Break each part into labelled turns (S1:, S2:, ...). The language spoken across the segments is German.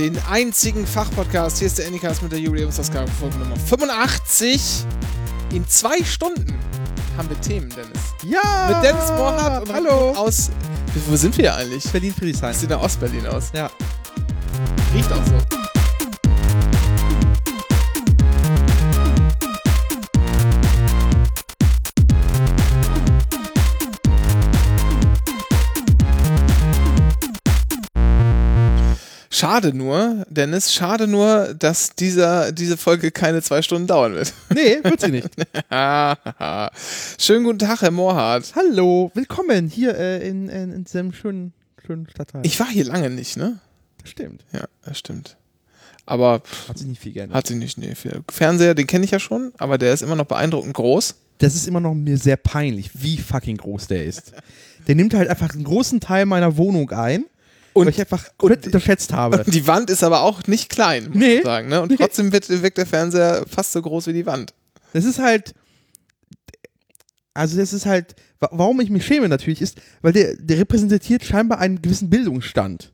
S1: Den einzigen Fachpodcast. Hier ist der Anycast mit der Jubiläumsausgabe Folge Nummer 85. In zwei Stunden haben wir Themen, Dennis.
S2: Ja!
S1: Mit Dennis Mohrhardt und
S2: Hallo!
S1: aus. Wo sind wir eigentlich?
S2: Berlin Friedrichshain.
S1: Sieht nach Ostberlin aus.
S2: Ja.
S1: Riecht auch so. Schade nur, Dennis, schade nur, dass dieser, diese Folge keine zwei Stunden dauern wird.
S2: Nee, wird sie nicht.
S1: Schönen guten Tag, Herr Mohrhardt.
S2: Hallo, willkommen hier äh, in, in, in diesem schönen, schönen Stadtteil.
S1: Ich war hier lange nicht, ne?
S2: Stimmt.
S1: Ja, das stimmt. Aber
S2: Hat sich nicht viel geändert.
S1: hat sich nicht, nee, viel. Fernseher, den kenne ich ja schon, aber der ist immer noch beeindruckend groß.
S2: Das ist immer noch mir sehr peinlich, wie fucking groß der ist. Der nimmt halt einfach einen großen Teil meiner Wohnung ein,
S1: Und-
S2: weil ich einfach unterschätzt habe.
S1: Die Wand ist aber auch nicht klein, muss
S2: Nee.
S1: man sagen. Ne? Und trotzdem wird, wirkt der Fernseher fast so groß wie die Wand.
S2: Das ist halt. Also, das ist halt. wa- Warum ich mich schäme natürlich ist, weil der, der repräsentiert scheinbar einen gewissen Bildungsstand.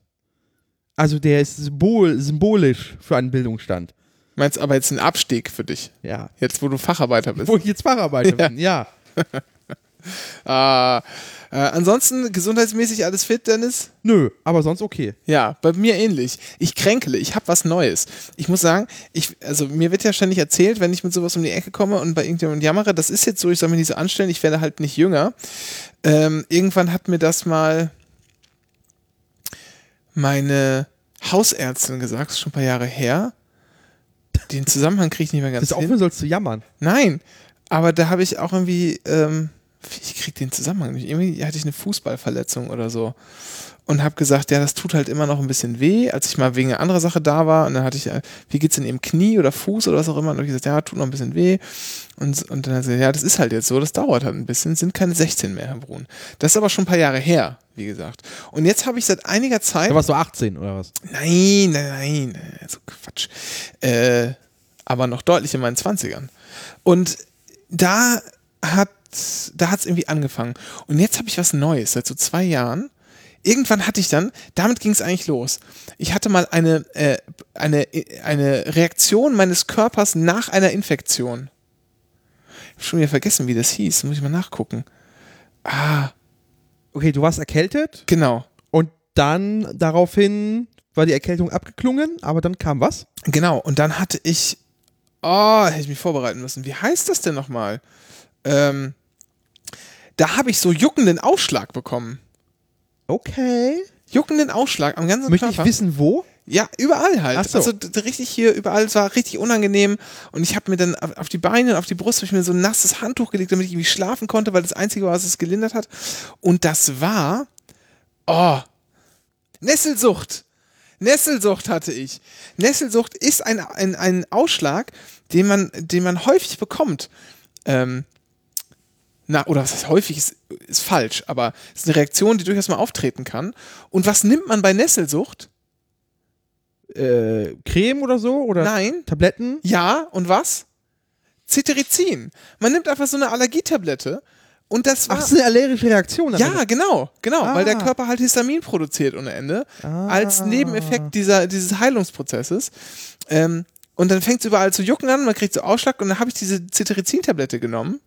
S2: Also, der ist symbol, symbolisch für einen Bildungsstand.
S1: Meinst aber jetzt ein Abstieg für dich,
S2: Ja.
S1: jetzt wo du Facharbeiter bist.
S2: Wo ich jetzt Facharbeiter bin, ja.
S1: Ah, äh, ansonsten gesundheitsmäßig alles fit, Dennis?
S2: Nö, aber sonst okay.
S1: Ja, bei mir ähnlich. Ich kränkele, ich habe was Neues. Ich muss sagen, ich, also mir wird ja ständig erzählt, wenn ich mit sowas um die Ecke komme und bei irgendjemandem jammere, das ist jetzt so, ich soll mich nicht so anstellen, ich werde halt nicht jünger. Ähm, irgendwann hat mir das mal meine Hausärztin gesagt, das ist schon ein paar Jahre her. Den Zusammenhang kriege ich nicht mehr ganz
S2: Das ist
S1: hin.
S2: aufhören sollst zu jammern.
S1: Nein, aber da habe ich auch irgendwie, ähm, ich krieg den Zusammenhang nicht. Irgendwie hatte ich eine Fußballverletzung oder so und habe gesagt, ja, das tut halt immer noch ein bisschen weh, als ich mal wegen einer anderen Sache da war und dann hatte ich, äh, wie geht's in ihrem Knie oder Fuß oder was auch immer und habe ich gesagt, ja, tut noch ein bisschen weh und, und dann hat sie gesagt, ja, das ist halt jetzt so, das dauert halt ein bisschen, sind keine 16 mehr, Herr Brun. Das ist aber schon ein paar Jahre her, wie gesagt. Und jetzt habe ich seit einiger Zeit
S2: Da warst du 18 oder was?
S1: Nein, nein, nein, so Quatsch. Äh, aber noch deutlich in meinen 20ern. Und da hat da hat es irgendwie angefangen. Und jetzt habe ich was Neues, seit so zwei Jahren. Irgendwann hatte ich dann, damit ging es eigentlich los. Ich hatte mal eine, äh, eine, eine Reaktion meines Körpers nach einer Infektion. Ich habe schon wieder vergessen, wie das hieß. Muss ich mal nachgucken. Ah,
S2: Okay, du warst erkältet
S1: genau.
S2: und dann daraufhin war die Erkältung abgeklungen, aber dann kam was?
S1: Genau, und dann hatte ich. Oh, hätte ich mich vorbereiten müssen. Wie heißt das denn nochmal? Ähm, da habe ich so juckenden Ausschlag bekommen.
S2: Okay.
S1: Juckenden Ausschlag am ganzen
S2: Möchte ich
S1: Körper.
S2: wissen, wo?
S1: Ja, überall halt.
S2: So.
S1: Also richtig hier, überall. Es war richtig unangenehm. Und ich habe mir dann auf die Beine und auf die Brust ich mir so ein nasses Handtuch gelegt, damit ich irgendwie schlafen konnte, weil das Einzige war, was es gelindert hat. Und das war. Oh. Nesselsucht. Nesselsucht hatte ich. Nesselsucht ist ein, ein, ein Ausschlag, den man, den man häufig bekommt. Ähm, na, oder was heißt häufig, ist, ist falsch, aber es ist eine Reaktion, die durchaus mal auftreten kann. Und was nimmt man bei Nesselsucht?
S2: Äh, Creme oder so? Oder
S1: Nein.
S2: Tabletten?
S1: Ja, und was? Cetirizin. Man nimmt einfach so eine Allergietablette und das war.
S2: Ach, das ist eine allergische Reaktion.
S1: ja, genau, genau, weil der
S2: Ah.
S1: Körper halt Histamin produziert ohne Ende
S2: Ah.
S1: als Nebeneffekt dieser, dieses Heilungsprozesses. Ähm, und dann fängt es überall zu jucken an, man kriegt so Ausschlag und dann habe ich diese Cetirizin-Tablette genommen.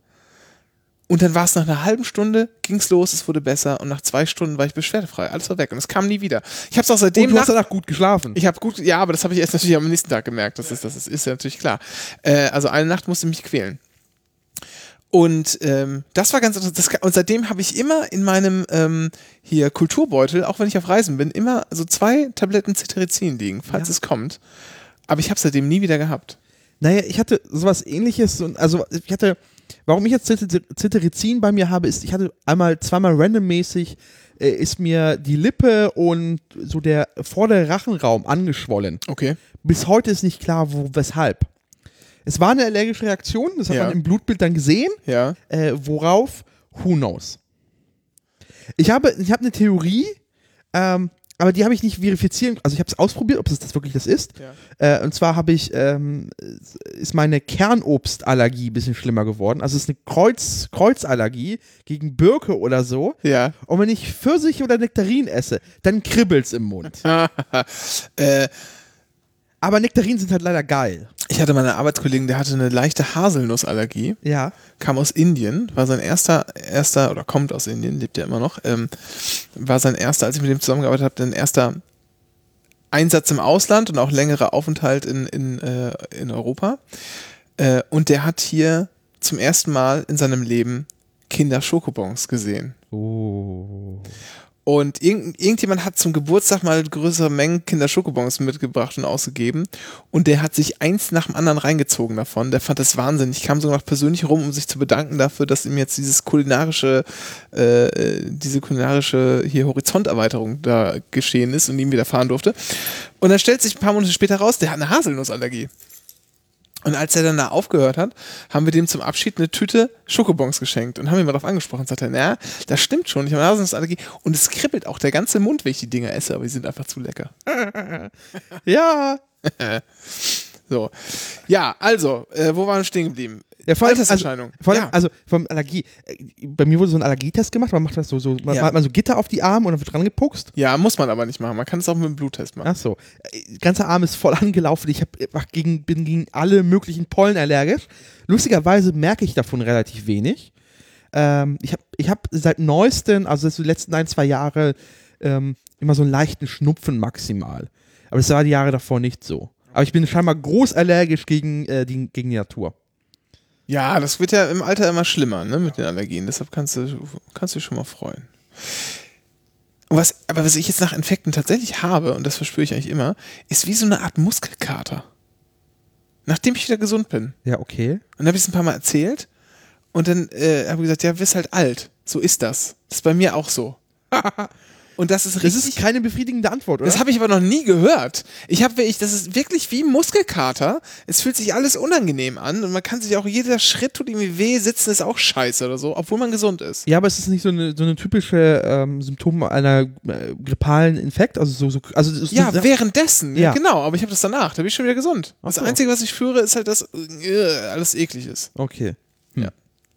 S1: Und dann war es nach einer halben Stunde, ging's los, es wurde besser und nach zwei Stunden war ich beschwerdefrei. Alles war weg und es kam nie wieder. Ich habe es auch seitdem
S2: Und du hast danach gut geschlafen.
S1: ich habe gut, ja, aber das habe ich erst natürlich am nächsten Tag gemerkt. Das ist, das ist, ist ja natürlich klar. Äh, also eine Nacht musste mich quälen. Und ähm, das war ganz interessant. Das, und seitdem habe ich immer in meinem ähm, hier Kulturbeutel, auch wenn ich auf Reisen bin, immer so zwei Tabletten Cetirizin liegen, falls
S2: Ja.
S1: es kommt. Aber ich habe seitdem nie wieder gehabt.
S2: Naja, ich hatte sowas ähnliches und also ich hatte, warum ich jetzt Cetirizin bei mir habe, ist, ich hatte einmal, zweimal randommäßig äh, ist mir die Lippe und so der vordere Rachenraum angeschwollen.
S1: Okay.
S2: Bis heute ist nicht klar, wo, weshalb. Es war eine allergische Reaktion, das hat
S1: Ja.
S2: man im Blutbild dann gesehen.
S1: Ja.
S2: Äh, worauf? Who knows? Ich habe, ich habe eine Theorie. Ähm, aber die habe ich nicht verifizieren, also ich habe es ausprobiert, ob es das wirklich das ist.
S1: Ja.
S2: Äh, und zwar habe ich, ähm, ist meine Kernobstallergie ein bisschen schlimmer geworden. Also es ist eine Kreuz, Kreuzallergie gegen Birke oder so.
S1: Ja.
S2: Und wenn ich Pfirsich oder Nektarin esse, dann kribbelt's im Mund.
S1: äh,
S2: Aber Nektarinen sind halt leider geil.
S1: ich hatte mal einen Arbeitskollegen, der hatte eine leichte Haselnussallergie,
S2: Ja.
S1: kam aus Indien, war sein erster, erster, oder kommt aus Indien, lebt ja immer noch, ähm, war sein erster, als ich mit dem zusammengearbeitet habe, ein erster Einsatz im Ausland und auch längerer Aufenthalt in, in, äh, in Europa. Äh, und der hat hier zum ersten Mal in seinem Leben Kinder-Schokobons gesehen.
S2: Oh.
S1: Und irgend, irgendjemand hat zum Geburtstag mal größere Mengen Kinder-Schokobons mitgebracht und ausgegeben. Und der hat sich eins nach dem anderen reingezogen davon. Der fand das Wahnsinn. Ich kam sogar noch persönlich rum, um sich zu bedanken dafür, dass ihm jetzt dieses kulinarische, äh, äh, diese kulinarische hier Horizonterweiterung da geschehen ist und ihm widerfahren durfte. Und dann stellt sich ein paar Monate später raus, der hat eine Haselnussallergie. Und als er dann da aufgehört hat, haben wir dem zum Abschied eine Tüte Schokobons geschenkt und haben ihn mal darauf angesprochen. Sagt er, na, das stimmt schon, ich habe eine Haselnussallergie. Und es kribbelt auch der ganze Mund, wenn ich die Dinger esse, aber die sind einfach zu lecker.
S2: Ja.
S1: So. Ja, also, äh, wo waren wir stehen geblieben?
S2: Ja, vor allem, also,
S1: Alterserscheinung.
S2: vor allem,
S1: ja.
S2: also vom Allergie. äh, Bei mir wurde so ein Allergietest gemacht, man macht das so, so man
S1: Ja.
S2: hat man so Gitter auf die Arme und dann wird dran gepuckst.
S1: ja, muss man aber nicht machen. Man kann es auch mit einem Bluttest machen.
S2: Ach so. Äh, Ganzer Arm ist voll angelaufen. Ich hab, gegen, bin gegen alle möglichen Pollen allergisch. Lustigerweise merke ich davon relativ wenig. Ähm, ich habe ich hab seit neuestem, also die letzten ein, zwei Jahre, ähm, immer so einen leichten Schnupfen maximal. Aber das war die Jahre davor nicht so. Aber ich bin scheinbar groß allergisch gegen, äh, die, gegen die Natur.
S1: Ja, das wird ja im Alter immer schlimmer, ne, mit den Allergien. Deshalb kannst du, kannst du dich schon mal freuen. Was, aber was ich jetzt nach Infekten tatsächlich habe, und das verspüre ich eigentlich immer, ist wie so eine Art Muskelkater. Nachdem ich wieder gesund bin.
S2: Ja, okay.
S1: Und dann habe ich es ein paar Mal erzählt und dann äh, habe ich gesagt, ja, wirst halt alt. So ist das. Das ist bei mir auch so. und das ist
S2: Das
S1: richtig.
S2: ist keine befriedigende Antwort, oder?
S1: Das habe ich aber noch nie gehört. Ich habe ich, das ist wirklich wie Muskelkater. Es fühlt sich alles unangenehm an und man kann sich auch jeder Schritt tut irgendwie weh, sitzen ist auch scheiße oder so, obwohl man gesund ist.
S2: Ja, aber es ist nicht so eine, so eine typische ähm, Symptom einer äh, grippalen Infekt, also so, so also ist
S1: Ja,
S2: eine-
S1: währenddessen, ja.
S2: Ja.
S1: genau, aber ich habe das danach, da bin ich schon wieder gesund.
S2: Ach
S1: Das
S2: so.
S1: Einzige, was ich führe, ist halt, dass äh, alles eklig ist.
S2: Okay.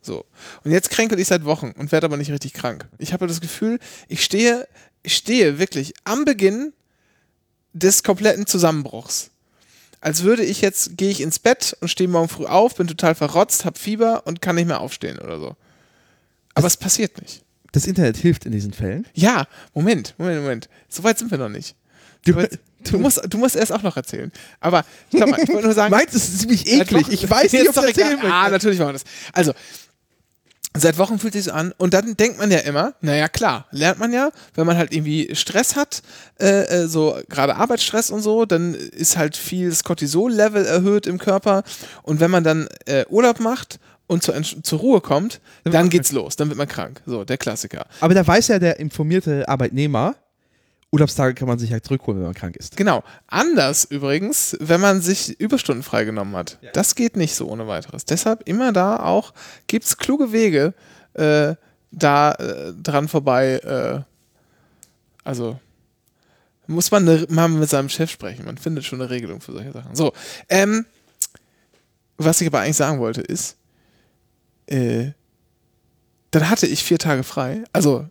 S1: So. Und jetzt kränkel ich seit Wochen und werde aber nicht richtig krank. Ich habe das Gefühl, ich stehe, ich stehe wirklich am Beginn des kompletten Zusammenbruchs. Als würde ich jetzt, gehe ich ins Bett und stehe morgen früh auf, bin total verrotzt, hab Fieber und kann nicht mehr aufstehen oder so. Aber es passiert nicht.
S2: Das Internet hilft in diesen Fällen.
S1: Ja, Moment, Moment, Moment. So weit sind wir noch nicht. Du, du, musst, du musst erst auch noch erzählen. Aber mal, ich wollte nur sagen.
S2: Meins ist ziemlich eklig. Ich weiß nicht, ob das erzählen
S1: egal. Ah,
S2: möchte.
S1: natürlich machen wir das. Also, seit Wochen fühlt sich so an und dann denkt man ja immer, naja klar, lernt man ja, wenn man halt irgendwie Stress hat, äh, äh, so gerade Arbeitsstress und so, dann ist halt viel das Cortisol-Level erhöht im Körper und wenn man dann äh, Urlaub macht und zur, zur Ruhe kommt, dann geht's los, dann wird man krank. So, der Klassiker.
S2: Aber da weiß ja der informierte Arbeitnehmer, Urlaubstage kann man sich halt zurückholen, wenn man krank ist.
S1: Genau. Anders übrigens, wenn man sich Überstunden freigenommen hat. Das geht nicht so ohne weiteres. Deshalb immer da auch, gibt es kluge Wege, äh, da äh, dran vorbei, äh, also muss man ne, mal mit seinem Chef sprechen. Man findet schon eine Regelung für solche Sachen. So, ähm, was ich aber eigentlich sagen wollte ist, äh, dann hatte ich vier Tage frei, also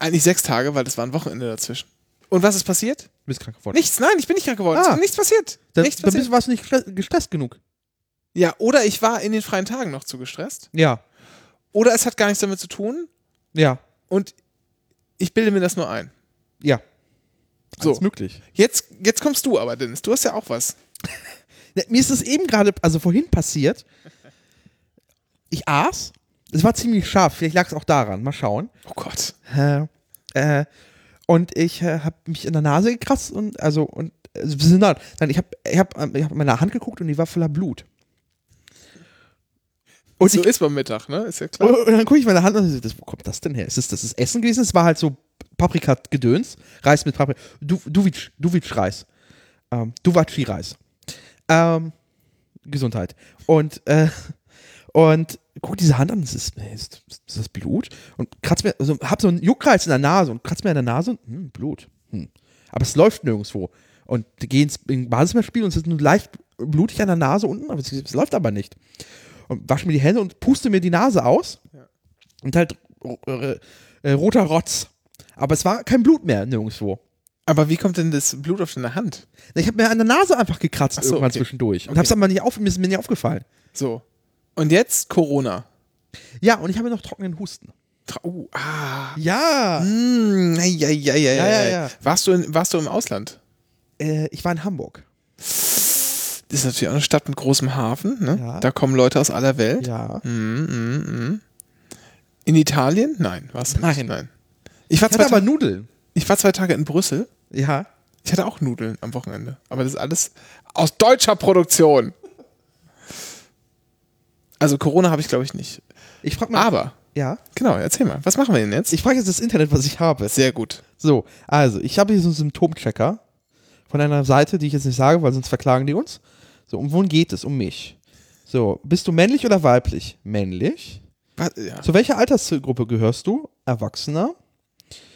S1: eigentlich sechs Tage, weil das war ein Wochenende dazwischen. Und was ist passiert?
S2: Du bist krank geworden.
S1: Nichts, nein, ich bin nicht krank geworden.
S2: Ah.
S1: Nichts passiert.
S2: Dann,
S1: nichts
S2: dann
S1: passiert.
S2: warst du nicht stre- gestresst genug.
S1: Ja, oder ich war in den freien Tagen noch zu gestresst.
S2: Ja.
S1: Oder es hat gar nichts damit zu tun.
S2: Ja.
S1: Und ich bilde mir das nur ein.
S2: Ja.
S1: So.
S2: Alles möglich.
S1: Jetzt, jetzt kommst du aber, Dennis. Du hast ja auch was.
S2: Mir ist es eben gerade, also vorhin passiert. Ich aß. Es war ziemlich scharf. Vielleicht lag es auch daran. Mal schauen.
S1: Oh Gott.
S2: Äh, äh, und ich äh, habe mich in der Nase gekratzt und also und also, nein, ich habe ich hab, ich hab in meine Hand geguckt und die war voller Blut. Und,
S1: so
S2: ich,
S1: ist beim Mittag, ne? Ist ja klar.
S2: und dann gucke ich meine Hand und so, das, wo kommt das denn her? Ist das, das ist Essen gewesen? Es war halt so Paprika-Gedöns, Reis mit Paprika, du, Duvic, Duvic-Reis, ähm, Duvaci-Reis. Ähm, Gesundheit. Und, äh, und guck diese Hand an, das ist, ist, ist das Blut? Und kratz mir, also hab so einen Juckreiz in der Nase und kratz mir in der Nase und, hm, Blut. Hm. Aber es läuft nirgendwo. Und die gehen ins in Basismeerspiel und es ist nur leicht blutig an der Nase unten, aber es, es läuft aber nicht. Und wasche mir die Hände und puste mir die Nase aus. Und halt äh, äh, roter Rotz. Aber es war kein Blut mehr nirgendwo.
S1: Aber wie kommt denn das Blut auf deine Hand?
S2: Ich habe mir an der Nase einfach gekratzt
S1: so,
S2: irgendwann
S1: okay.
S2: zwischendurch. Und
S1: Okay.
S2: hab's aber nicht auf, mir ist mir nicht aufgefallen.
S1: So. Und jetzt Corona.
S2: Ja, und ich habe noch trockenen Husten.
S1: Oh, ah.
S2: Ja.
S1: Mm, ei, ei, ei,
S2: Ja, ja, ja.
S1: Warst, du in, warst du im Ausland?
S2: Äh, ich war in Hamburg.
S1: Das ist natürlich auch eine Stadt mit großem Hafen. Ne?
S2: Ja.
S1: Da kommen Leute aus aller Welt.
S2: Ja.
S1: Mm, mm. In Italien? Nein, nicht.
S2: Nein.
S1: Nein. Ich war,
S2: Ich hatte aber
S1: Tage,
S2: Nudeln.
S1: ich war zwei Tage in Brüssel.
S2: Ja.
S1: Ich hatte auch Nudeln am Wochenende. Aber das ist alles aus deutscher Produktion. Also Corona habe ich, glaube ich, nicht.
S2: Ich frage mal.
S1: Aber,
S2: Ja.
S1: genau, erzähl mal. Was machen wir denn jetzt?
S2: Ich frage jetzt das Internet, was ich habe.
S1: Sehr gut.
S2: So, also, ich habe hier so einen Symptomchecker von einer Seite, die ich jetzt nicht sage, weil sonst verklagen die uns. So, um wohin geht es? Um mich. So, bist du männlich oder weiblich? Männlich.
S1: Was, ja.
S2: Zu welcher Altersgruppe gehörst du? Erwachsener.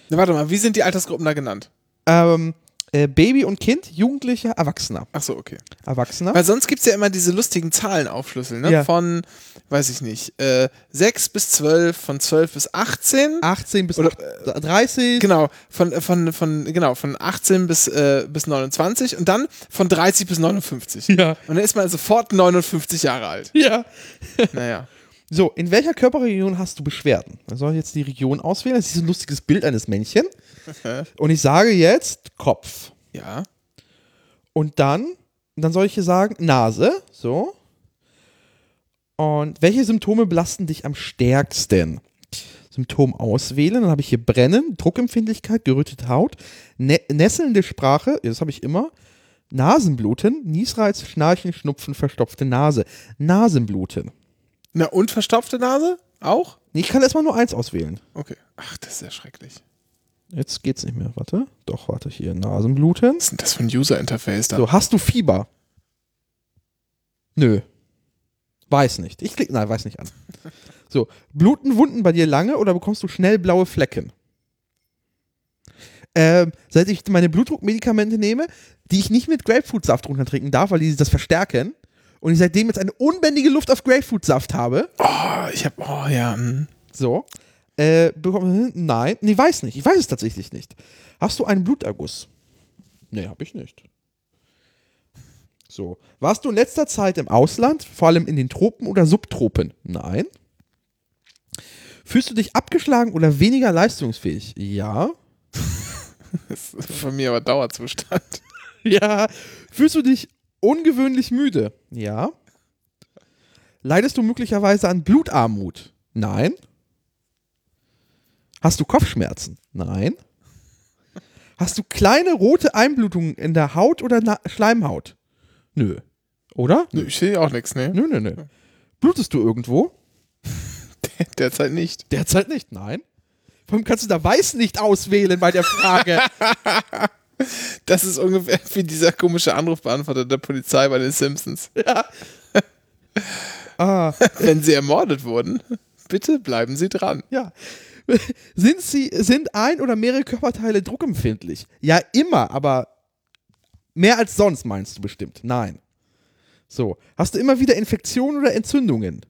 S1: Na, warte mal, wie sind die Altersgruppen da genannt?
S2: Ähm, äh, Baby und Kind, Jugendlicher, Erwachsener.
S1: Ach so, okay.
S2: Erwachsener.
S1: Weil sonst gibt es ja immer diese lustigen Zahlenaufschlüssel, ne?
S2: Ja.
S1: Von, weiß ich nicht, äh, 6 bis 12, von 12 bis 18.
S2: 18 bis
S1: Oder-
S2: 30.
S1: Genau, von, äh, von, von, genau, von 18 bis, äh, bis 29 und dann von 30 bis 59.
S2: Ja.
S1: Und dann ist man sofort 59 Jahre alt.
S2: Ja.
S1: Naja.
S2: So, in welcher Körperregion hast du Beschwerden? Dann soll ich jetzt die Region auswählen. Das ist ein lustiges Bild eines Männchen. Und ich sage jetzt Kopf.
S1: Ja.
S2: Und dann, dann soll ich hier sagen Nase. So. Und welche Symptome belasten dich am stärksten? Symptom auswählen. Dann habe ich hier Brennen, Druckempfindlichkeit, gerötete Haut, nä nässelnde Sprache, das habe ich immer. Nasenbluten, Niesreiz, Schnarchen, Schnupfen, verstopfte Nase. Nasenbluten.
S1: Na, und verstopfte Nase? Auch?
S2: Ich kann erstmal nur eins auswählen.
S1: Okay. Ach, das ist ja schrecklich.
S2: Jetzt geht's nicht mehr. Warte. Doch, warte hier. Nasenbluten.
S1: Was ist denn das für ein User-Interface da?
S2: So, hast du Fieber? Nö. Weiß nicht. Ich klicke, nein, weiß nicht an. So, bluten Wunden bei dir lange oder bekommst du schnell blaue Flecken? Ähm, seit ich meine Blutdruckmedikamente nehme, die ich nicht mit Grapefruitsaft runtertrinken darf, weil die das verstärken, und ich seitdem jetzt eine unbändige Luft auf Grapefruitsaft habe,
S1: Oh, ich hab, oh ja. hm.
S2: so, äh, bekomme, nein, nee, weiß nicht. Ich weiß es tatsächlich nicht. Hast du einen Bluterguss? Nee, hab ich nicht. So. Warst du in letzter Zeit im Ausland, vor allem in den Tropen oder Subtropen? Nein. Fühlst du dich abgeschlagen oder weniger leistungsfähig? Ja.
S1: Das ist von mir aber Dauerzustand.
S2: Ja. Fühlst du dich ungewöhnlich müde? Ja. Leidest du möglicherweise an Blutarmut? Nein. Hast du Kopfschmerzen? Nein. Hast du kleine rote Einblutungen in der Haut oder Na Schleimhaut? Nö. Oder?
S1: Nö, ich sehe auch nichts, ne?
S2: Nö, nö, nö. Blutest du irgendwo?
S1: Derzeit nicht.
S2: Derzeit nicht, nein. Warum kannst du da weiß nicht auswählen bei der Frage?
S1: Das ist ungefähr wie dieser komische Anrufbeantworter der Polizei bei den Simpsons.
S2: ah,
S1: Wenn sie ermordet wurden, bitte bleiben Sie dran.
S2: ja. Sind sie, sind ein oder mehrere Körperteile druckempfindlich? Ja, immer, aber mehr als sonst meinst du bestimmt. Nein. So. Hast du immer wieder Infektionen oder Entzündungen?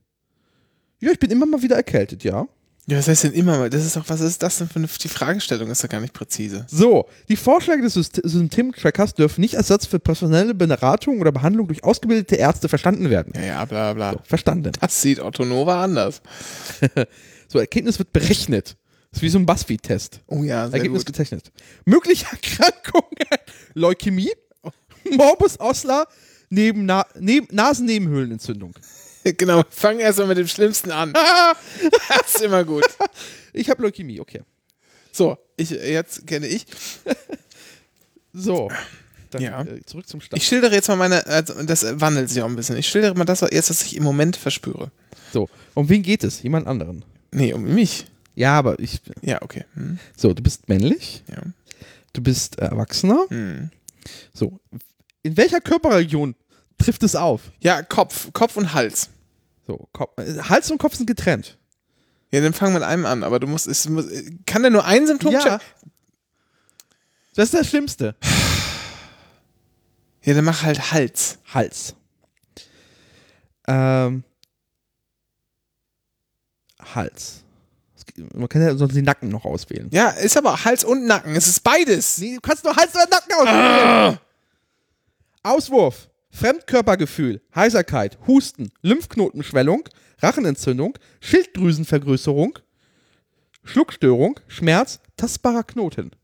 S2: Ja, ich bin immer mal wieder erkältet, ja.
S1: Ja, was heißt denn immer mal? Das ist doch, was ist das denn für eine, die Fragestellung ist doch gar nicht präzise.
S2: So, die Vorschläge des Systemtrackers dürfen nicht als Ersatz für professionelle Beratung oder Behandlung durch ausgebildete Ärzte verstanden werden.
S1: Ja, ja, bla bla.
S2: Verstanden.
S1: Das sieht Otto Nova anders.
S2: So, Ergebnis wird berechnet. Das ist wie so ein Buzzfeed-Test.
S1: Oh ja, sehr
S2: Ergebnis
S1: gut.
S2: gezeichnet. Mögliche Erkrankungen: Leukämie, Morbus Osler, neben Na neben Nasennebenhöhlenentzündung.
S1: Genau, fang erstmal mit dem Schlimmsten an. Das ist immer gut.
S2: Ich habe Leukämie, okay.
S1: So, ich, jetzt kenne ich.
S2: So. Dann
S1: Ja.
S2: äh, zurück zum Start.
S1: Ich schildere jetzt mal meine, also das wandelt sich auch ein bisschen. Ich schildere mal das jetzt, was ich im Moment verspüre.
S2: So. Um wen geht es? Jemand anderen.
S1: Nee, um mich.
S2: Ja, aber ich.
S1: Ja, okay. Hm,
S2: So, du bist männlich,
S1: ja.
S2: du bist äh, Erwachsener.
S1: Hm.
S2: So. In welcher Körperregion trifft es auf?
S1: ja, Kopf, Kopf und Hals.
S2: So, Kopf, Hals und Kopf sind getrennt.
S1: Ja, dann fang mit einem an, aber du musst, es muss, kann der nur ein Symptom
S2: Ja. Das ist das Schlimmste.
S1: Ja, dann mach halt Hals.
S2: Hals. Ähm, Hals. Man kann ja sonst den Nacken noch auswählen.
S1: Ja, ist aber Hals und Nacken. Es ist beides.
S2: Nee, du kannst nur Hals oder Nacken auswählen. Auswurf. Fremdkörpergefühl, Heiserkeit, Husten, Lymphknotenschwellung, Rachenentzündung, Schilddrüsenvergrößerung, Schluckstörung, Schmerz, tastbarer Knoten. Die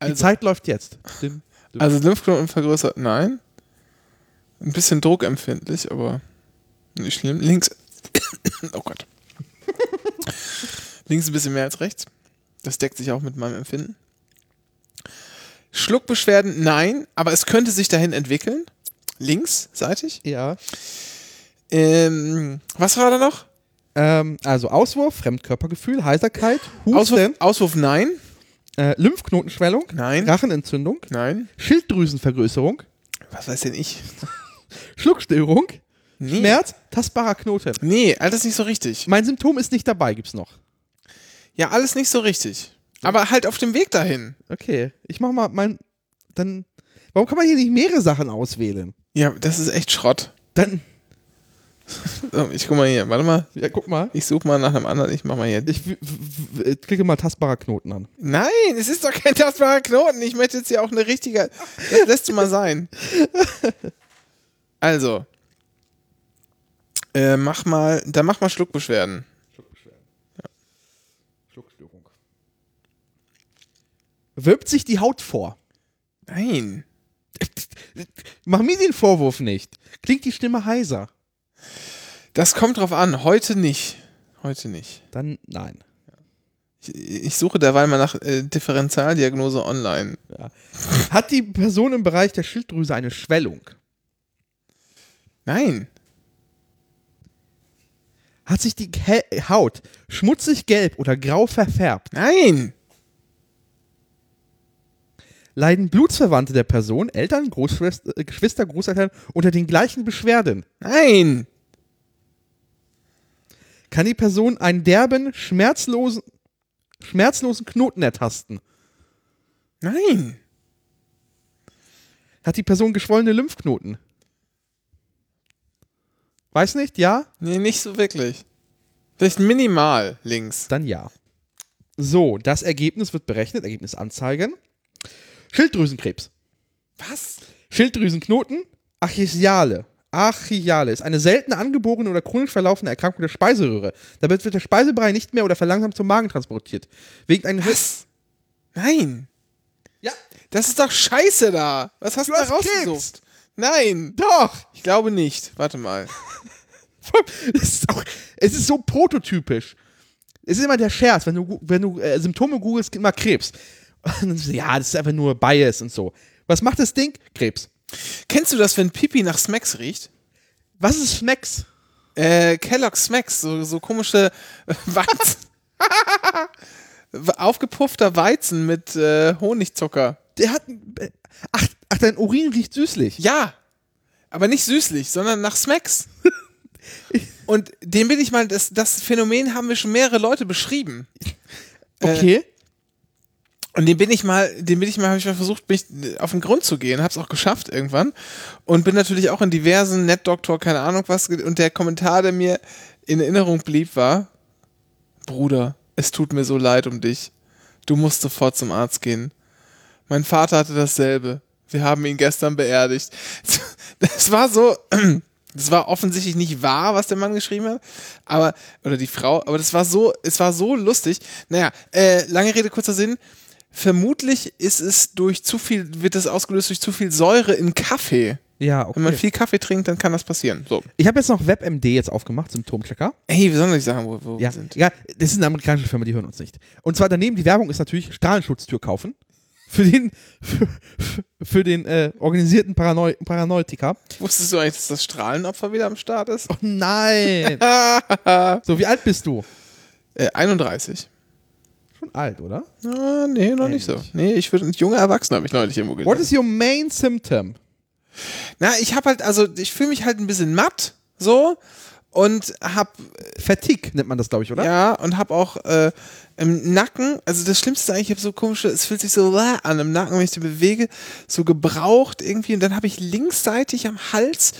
S1: Also-
S2: Zeit läuft jetzt. Dim, dim.
S1: Also Lymphknoten vergrößert, nein. Ein bisschen druckempfindlich, aber nicht schlimm. Links. oh Gott. Links ein bisschen mehr als rechts. Das deckt sich auch mit meinem Empfinden. Schluckbeschwerden, nein, aber es könnte sich dahin entwickeln. Linksseitig.
S2: ja.
S1: Ähm, was war da noch?
S2: Ähm, also Auswurf, Fremdkörpergefühl, Heiserkeit, Husten,
S1: Auswurf, Auswurf, nein.
S2: äh, Lymphknotenschwellung,
S1: Nein.
S2: Rachenentzündung,
S1: Nein.
S2: Schilddrüsenvergrößerung,
S1: Was weiß denn ich?
S2: Schluckstörung,
S1: Nee.
S2: Schmerz, tastbarer Knoten.
S1: Nee, alles nicht so richtig.
S2: Mein Symptom ist nicht dabei, gibt's noch.
S1: Ja, alles nicht so richtig. Aber halt auf dem Weg dahin.
S2: Okay, ich mach mal mein. Dann. Warum kann man hier nicht mehrere Sachen auswählen?
S1: Ja, das ist echt Schrott.
S2: Dann.
S1: So, ich guck mal hier, warte mal.
S2: Ja, guck mal.
S1: Ich suche mal nach einem anderen. Ich mach mal hier.
S2: Ich w- klicke mal tastbarer Knoten an.
S1: Nein, es ist doch kein tastbarer Knoten. Ich möchte jetzt hier auch eine richtige. Das lässt du mal sein. Also. Äh, mach mal. Dann mach mal Schluckbeschwerden.
S2: Wölbt sich die Haut vor.
S1: Nein.
S2: Mach mir den Vorwurf nicht. Klingt die Stimme heiser.
S1: Das kommt drauf an. Heute nicht. Heute nicht.
S2: Dann nein.
S1: Ich, ich suche derweil mal nach äh, Differentialdiagnose online.
S2: Hat die Person im Bereich der Schilddrüse eine Schwellung?
S1: Nein.
S2: Hat sich die Haut schmutzig gelb oder grau verfärbt?
S1: Nein.
S2: Leiden Blutsverwandte der Person, Eltern, Großschwester, äh, Geschwister, Großeltern unter den gleichen Beschwerden?
S1: Nein.
S2: Kann die Person einen derben, schmerzlosen, schmerzlosen Knoten ertasten?
S1: Nein.
S2: Hat die Person geschwollene Lymphknoten? Weiß nicht, ja?
S1: Nee, nicht so wirklich. Vielleicht minimal links.
S2: Dann ja. So, das Ergebnis wird berechnet, Ergebnis anzeigen. Schilddrüsenkrebs.
S1: Was?
S2: Schilddrüsenknoten, Achiale. Achiale ist eine seltene angeborene oder chronisch verlaufende Erkrankung der Speiseröhre. Dabei wird der Speisebrei nicht mehr oder verlangsamt zum Magen transportiert. Wegen eines
S1: Was? Nein.
S2: Ja,
S1: Das ist doch scheiße da. Was hast du,
S2: Du
S1: da rausgesucht? Nein.
S2: doch.
S1: Ich glaube nicht. Warte mal.
S2: Es ist, auch, es ist so prototypisch. Es ist immer der Scherz, wenn du, wenn du äh, Symptome googelst, immer Krebs. Und dann so, ja, das ist einfach nur Bias und so. Was macht das Ding? Krebs.
S1: Kennst du das, wenn Pipi nach Smacks riecht?
S2: Was ist Smacks?
S1: Äh, Kellogg's Smacks, so, so komische äh, Weizen. Aufgepuffter Weizen mit äh, Honigzucker.
S2: Der hat. äh, Ach, ach, dein Urin riecht süßlich.
S1: Ja, aber nicht süßlich, sondern nach Smacks. Und dem bin ich mal, das, das Phänomen haben mir schon mehrere Leute beschrieben.
S2: Okay.
S1: Und dem bin ich mal, dem bin ich mal, habe ich mal versucht, mich auf den Grund zu gehen, hab's auch geschafft irgendwann. Und bin natürlich auch in diversen NetDoktor, keine Ahnung was, und der Kommentar, der mir in Erinnerung blieb, war, Bruder, es tut mir so leid um dich. Du musst sofort zum Arzt gehen. Mein Vater hatte dasselbe. Wir haben ihn gestern beerdigt. Das war so, das war offensichtlich nicht wahr, was der Mann geschrieben hat, aber, oder die Frau, aber das war so, es war so lustig. Naja, äh, lange Rede, kurzer Sinn. Vermutlich ist es durch zu viel, wird das ausgelöst durch zu viel Säure in Kaffee.
S2: Ja,
S1: Wenn man
S2: okay.
S1: viel Kaffee trinkt, dann kann das passieren. So.
S2: Ich habe jetzt noch WebMD jetzt aufgemacht, Symptomchecker.
S1: Ey, wie soll ich sagen, wo, wo
S2: Ja,
S1: wir sind?
S2: ja, das ist eine amerikanische Firma, die hören uns nicht. Und zwar daneben die Werbung ist natürlich Strahlenschutztür kaufen. Für den, für, für den äh, organisierten Paranoi Paranoitiker.
S1: Wusstest du eigentlich, dass das Strahlenopfer wieder am Start ist?
S2: Oh nein! so, wie alt bist du?
S1: Äh, 31.
S2: Schon alt, oder?
S1: Ah, nee, noch nicht so. Nee, ich würde ein junger Erwachsener habe ich neulich irgendwo
S2: What
S1: gelesen.
S2: is your main symptom?
S1: Na, ich habe halt, also ich fühle mich halt ein bisschen matt, so. und hab
S2: Fatigue nennt man das, glaube ich, oder?
S1: ja und hab auch äh, im Nacken, also das Schlimmste ist eigentlich, ich habe so komische, es fühlt sich so äh, an im Nacken, wenn ich die bewege, so gebraucht irgendwie und dann habe ich linksseitig am Hals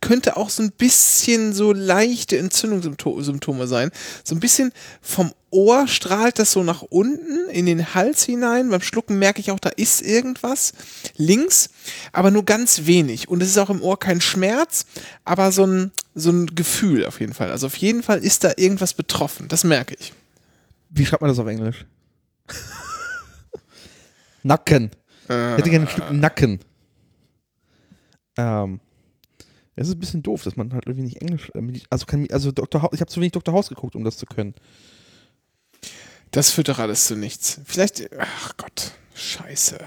S1: könnte auch so ein bisschen so leichte Entzündungssymptome sein, so ein bisschen vom Ohr strahlt das so nach unten in den Hals hinein. Beim Schlucken merke ich auch, da ist irgendwas links, aber nur ganz wenig. Und es ist auch im Ohr kein Schmerz, aber so ein, so ein Gefühl auf jeden Fall. Also auf jeden Fall ist da irgendwas betroffen. Das merke ich.
S2: Wie schreibt man das auf Englisch? Nacken. Ich hätte gerne ein Stück Nacken. Ähm, es ist ein bisschen doof, dass man halt irgendwie nicht Englisch. äh, Also, kann, also Dr. House, ich habe zu wenig Dr. House geguckt, um das zu können.
S1: Das führt doch alles zu nichts. Vielleicht, ach Gott, scheiße.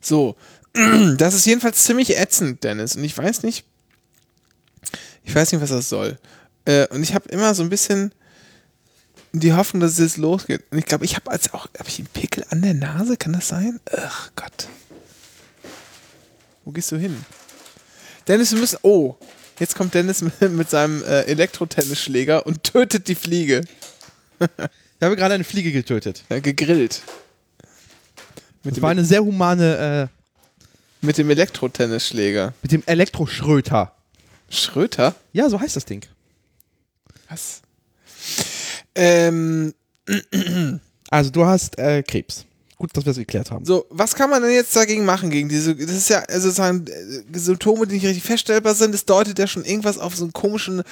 S1: So, das ist jedenfalls ziemlich ätzend, Dennis. Und ich weiß nicht, ich weiß nicht, was das soll. Äh, und ich habe immer so ein bisschen die Hoffnung, dass es jetzt losgeht. Und ich glaube, ich habe als auch, habe ich einen Pickel an der Nase? Kann das sein? Ach Gott. Wo gehst du hin? Dennis, wir müssen, oh, jetzt kommt Dennis mit, seinem äh, Elektrotennisschläger und tötet die Fliege.
S2: Ich habe gerade eine Fliege getötet.
S1: Ja, gegrillt. Mit
S2: Das
S1: dem,
S2: war eine sehr humane, äh,
S1: mit dem Elektrotennisschläger.
S2: mit dem Elektroschröter.
S1: Schröter?
S2: Ja, so heißt das Ding.
S1: Was? Ähm,
S2: Also du hast äh, Krebs. Gut, dass wir es geklärt haben.
S1: so, was kann man denn jetzt dagegen machen gegen diese, das ist ja also sozusagen äh, Symptome, die nicht richtig feststellbar sind. Es deutet ja schon irgendwas auf so einen komischen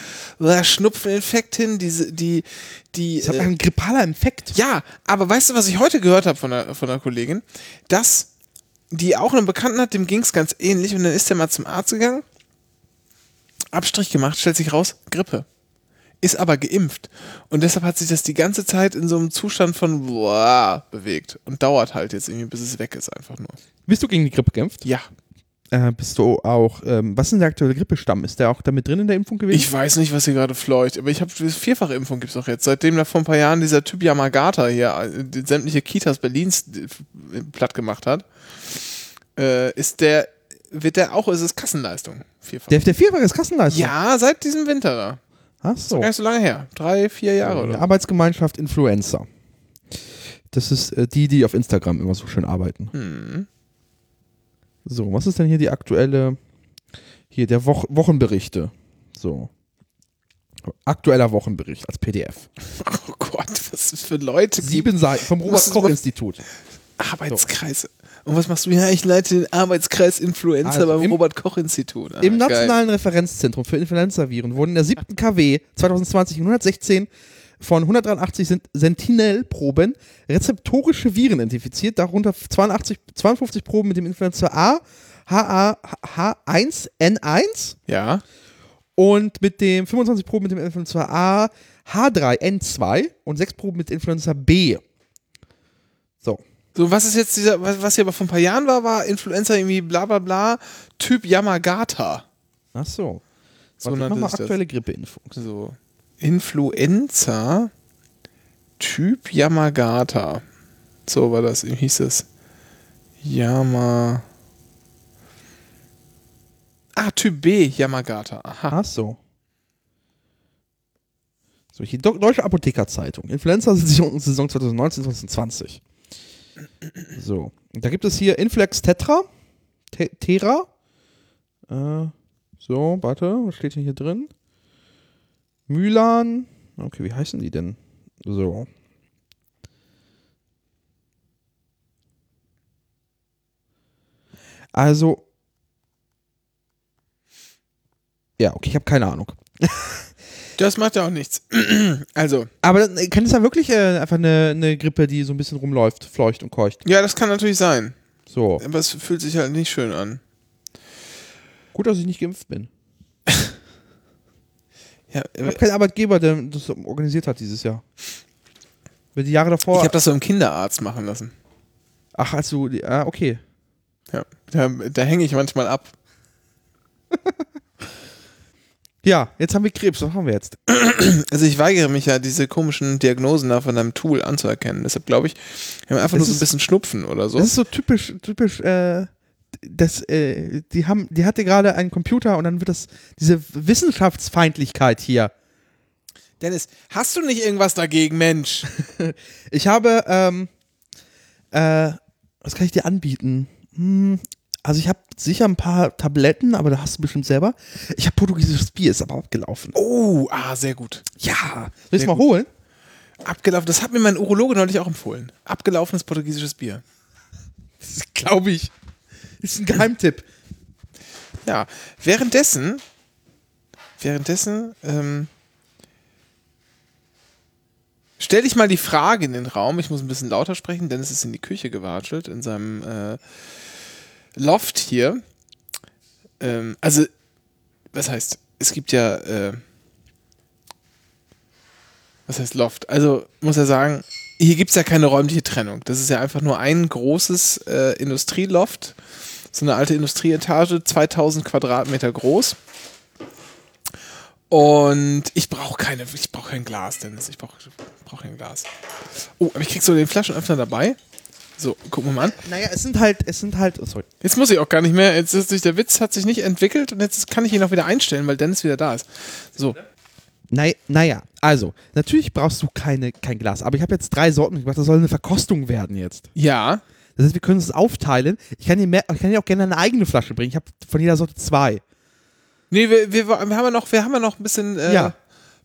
S1: äh, Schnupfeninfekt hin, diese, die, die,
S2: Das hat
S1: äh,
S2: ein grippaler Infekt.
S1: Ja, aber weißt du, was ich heute gehört habe von einer, von einer Kollegin? Dass die auch einen Bekannten hat, dem ging es ganz ähnlich und dann ist der mal zum Arzt gegangen, Abstrich gemacht, stellt sich raus, Grippe. Ist aber geimpft. Und deshalb hat sich das die ganze Zeit in so einem Zustand von boah bewegt. Und dauert halt jetzt irgendwie, bis es weg ist, einfach nur.
S2: Bist du gegen die Grippe geimpft?
S1: Ja.
S2: Äh, bist du auch, ähm, was ist denn der aktuelle Grippestamm? Ist der auch damit drin in der Impfung gewesen?
S1: Ich weiß nicht, was hier gerade fleucht, aber ich habe vierfache Impfung gibt's auch jetzt. Seitdem da vor ein paar Jahren dieser Typ Yamagata hier äh, die sämtliche Kitas Berlins äh, platt gemacht hat, äh, ist der, wird der auch, ist es Kassenleistung. Vierfach.
S2: der, der vierfache ist Kassenleistung.
S1: ja, seit diesem Winter da.
S2: Ach so.
S1: Gar nicht so lange her. Drei, vier Jahre
S2: Die
S1: oder?
S2: Arbeitsgemeinschaft Influencer. Das ist äh, die, die auf Instagram immer so schön arbeiten.
S1: Hm.
S2: So, was ist denn hier die aktuelle, hier der Woch Wochenberichte. So. Aktueller Wochenbericht als PDF.
S1: Oh Gott, was für Leute?
S2: Sieben Seiten vom Robert-Koch-Institut.
S1: Arbeitskreise. Und was machst du? Ja, ich leite den Arbeitskreis Influencer
S2: Also
S1: beim
S2: im-
S1: Robert-Koch-Institut. Ah,
S2: Im
S1: geil.
S2: Nationalen Referenzzentrum für Influenzaviren wurden in der siebten KW 2020 in 116 von 183 Sent- Sentinel-Proben rezeptorische Viren identifiziert, darunter 82, 52 Proben mit dem Influenza A, HA, H1N1
S1: Ja.
S2: und mit dem 25 Proben mit dem Influenza A, H3N2 und 6 Proben mit Influenza B. So.
S1: So, was ist jetzt dieser, was, hier aber vor ein paar Jahren war, war Influencer irgendwie bla bla bla, Typ Yamagata.
S2: Ach so.
S1: So
S2: Warte, ich mach
S1: nannte
S2: mal
S1: sich das.
S2: aktuelle Grippeimpfung.
S1: So. Influenza Typ Yamagata. So war das, wie hieß es? Yama. Ah, Typ B Yamagata. Aha.
S2: Ach so. So, hier Deutsche Apothekerzeitung. Influenza-Saison Saison 2019-2020. So. Da gibt es hier Inflex Tetra. Te Tera. Äh, so, warte, was steht denn hier drin? Mylan. Okay, wie heißen die denn? So. Also. Ja, okay, ich habe keine Ahnung.
S1: Das macht ja auch nichts. also,
S2: Aber äh, kann es ja wirklich äh, einfach eine, eine Grippe, die so ein bisschen rumläuft, fleucht und keucht?
S1: ja, das kann natürlich sein.
S2: So.
S1: Aber es fühlt sich halt nicht schön an.
S2: Gut, dass ich nicht geimpft bin.
S1: Ja,
S2: Ich habe keinen Arbeitgeber, der das organisiert hat dieses Jahr. Weil die Jahre davor.
S1: ich habe das so im Kinderarzt machen lassen.
S2: ach, also, ah, okay.
S1: Ja, da, da hänge ich manchmal ab.
S2: Ja, jetzt haben wir Krebs. Was haben wir jetzt?
S1: Also ich weigere mich ja, diese komischen Diagnosen da von einem Tool anzuerkennen. Deshalb glaube ich, wir haben einfach
S2: Das
S1: nur so ein bisschen Schnupfen oder so.
S2: Das ist so typisch, typisch, äh, das, äh, die haben, die hatte gerade einen Computer und dann wird das, diese Wissenschaftsfeindlichkeit hier.
S1: Dennis, hast du nicht irgendwas dagegen, Mensch?
S2: Ich habe, ähm, äh, was kann ich dir anbieten? Hm, also ich habe sicher ein paar Tabletten, aber da hast du bestimmt selber. Ich habe portugiesisches Bier, ist aber abgelaufen.
S1: Oh, ah, sehr gut.
S2: Ja, soll ich mal
S1: gut.
S2: holen?
S1: Abgelaufen, das hat mir mein Urologe neulich auch empfohlen. Abgelaufenes portugiesisches Bier.
S2: Glaube ich. Ist ein Geheimtipp.
S1: Ja, währenddessen, währenddessen, ähm, stell dich mal die Frage in den Raum. Ich muss ein bisschen lauter sprechen, denn es ist in die Küche gewatschelt, in seinem äh, Loft hier. Ähm, also, was heißt, es gibt ja, äh, was heißt Loft? Also, muss er sagen, hier gibt es ja keine räumliche Trennung. Das ist ja einfach nur ein großes äh, Industrieloft so eine alte Industrieetage, 2000 Quadratmeter groß. Und ich brauche keine, ich brauche kein Glas, Dennis. Ich brauche brauch kein Glas. Oh, aber ich krieg so den Flaschenöffner dabei. So, gucken wir mal an.
S2: Naja, es sind halt, es sind halt, oh, sorry.
S1: Jetzt muss ich auch gar nicht mehr. Jetzt ist sich der Witz hat sich nicht entwickelt und jetzt kann ich ihn auch wieder einstellen, weil Dennis wieder da ist. So,
S2: Nei- Naja, also, natürlich brauchst du keine, kein Glas, aber ich habe jetzt drei Sorten gemacht, das soll eine Verkostung werden jetzt.
S1: ja,
S2: Das heißt, wir können es aufteilen. Ich kann dir, mehr, ich kann dir auch gerne eine eigene Flasche bringen. Ich habe von jeder Sorte zwei.
S1: nee, wir, wir, wir haben ja noch, wir haben ja noch ein bisschen, äh,
S2: Ja.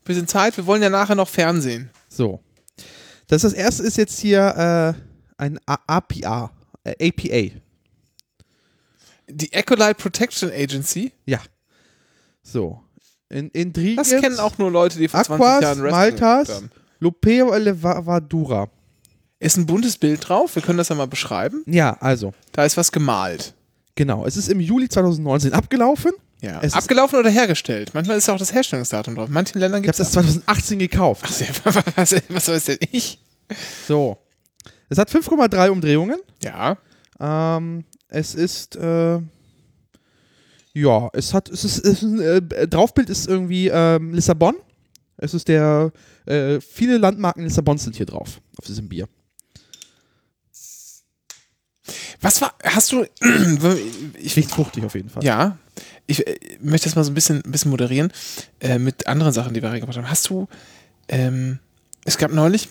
S1: bisschen Zeit. Wir wollen ja nachher noch Fernsehen.
S2: So. Das, das erste ist jetzt hier äh, ein A APA. Äh, APA.
S1: Die Ecolite Protection Agency.
S2: Ja. So. In, Ingredients.
S1: Das kennen auch nur Leute, die vor 20
S2: Aquas,
S1: Jahren Wrestling
S2: Maltas,
S1: haben.
S2: Lupeo Elevadura.
S1: Ist ein buntes Bild drauf. Wir können das ja mal beschreiben.
S2: Ja, also,
S1: Da ist was gemalt.
S2: genau. Es ist im Juli 2019 abgelaufen.
S1: Ja.
S2: Es ist-
S1: Abgelaufen oder hergestellt. Manchmal ist auch das Herstellungsdatum drauf. In manchen Ländern
S2: Ich
S1: gibt
S2: habe
S1: es
S2: das 2018 gekauft.
S1: was, was weiß denn ich?
S2: So. Es hat 5,3 Umdrehungen.
S1: Ja.
S2: Ähm, es ist, äh, ja, es hat, es ist, es ist äh, Draufbild ist irgendwie ähm, Lissabon. Es ist der, äh, viele Landmarken Lissabons sind hier drauf, auf diesem Bier.
S1: Was war, hast du, ich,
S2: Riecht fruchtig auf jeden Fall.
S1: ja, ich äh, möchte das mal so ein bisschen, ein bisschen moderieren äh, mit anderen Sachen, die wir reingebracht haben. Hast du, ähm, es gab neulich,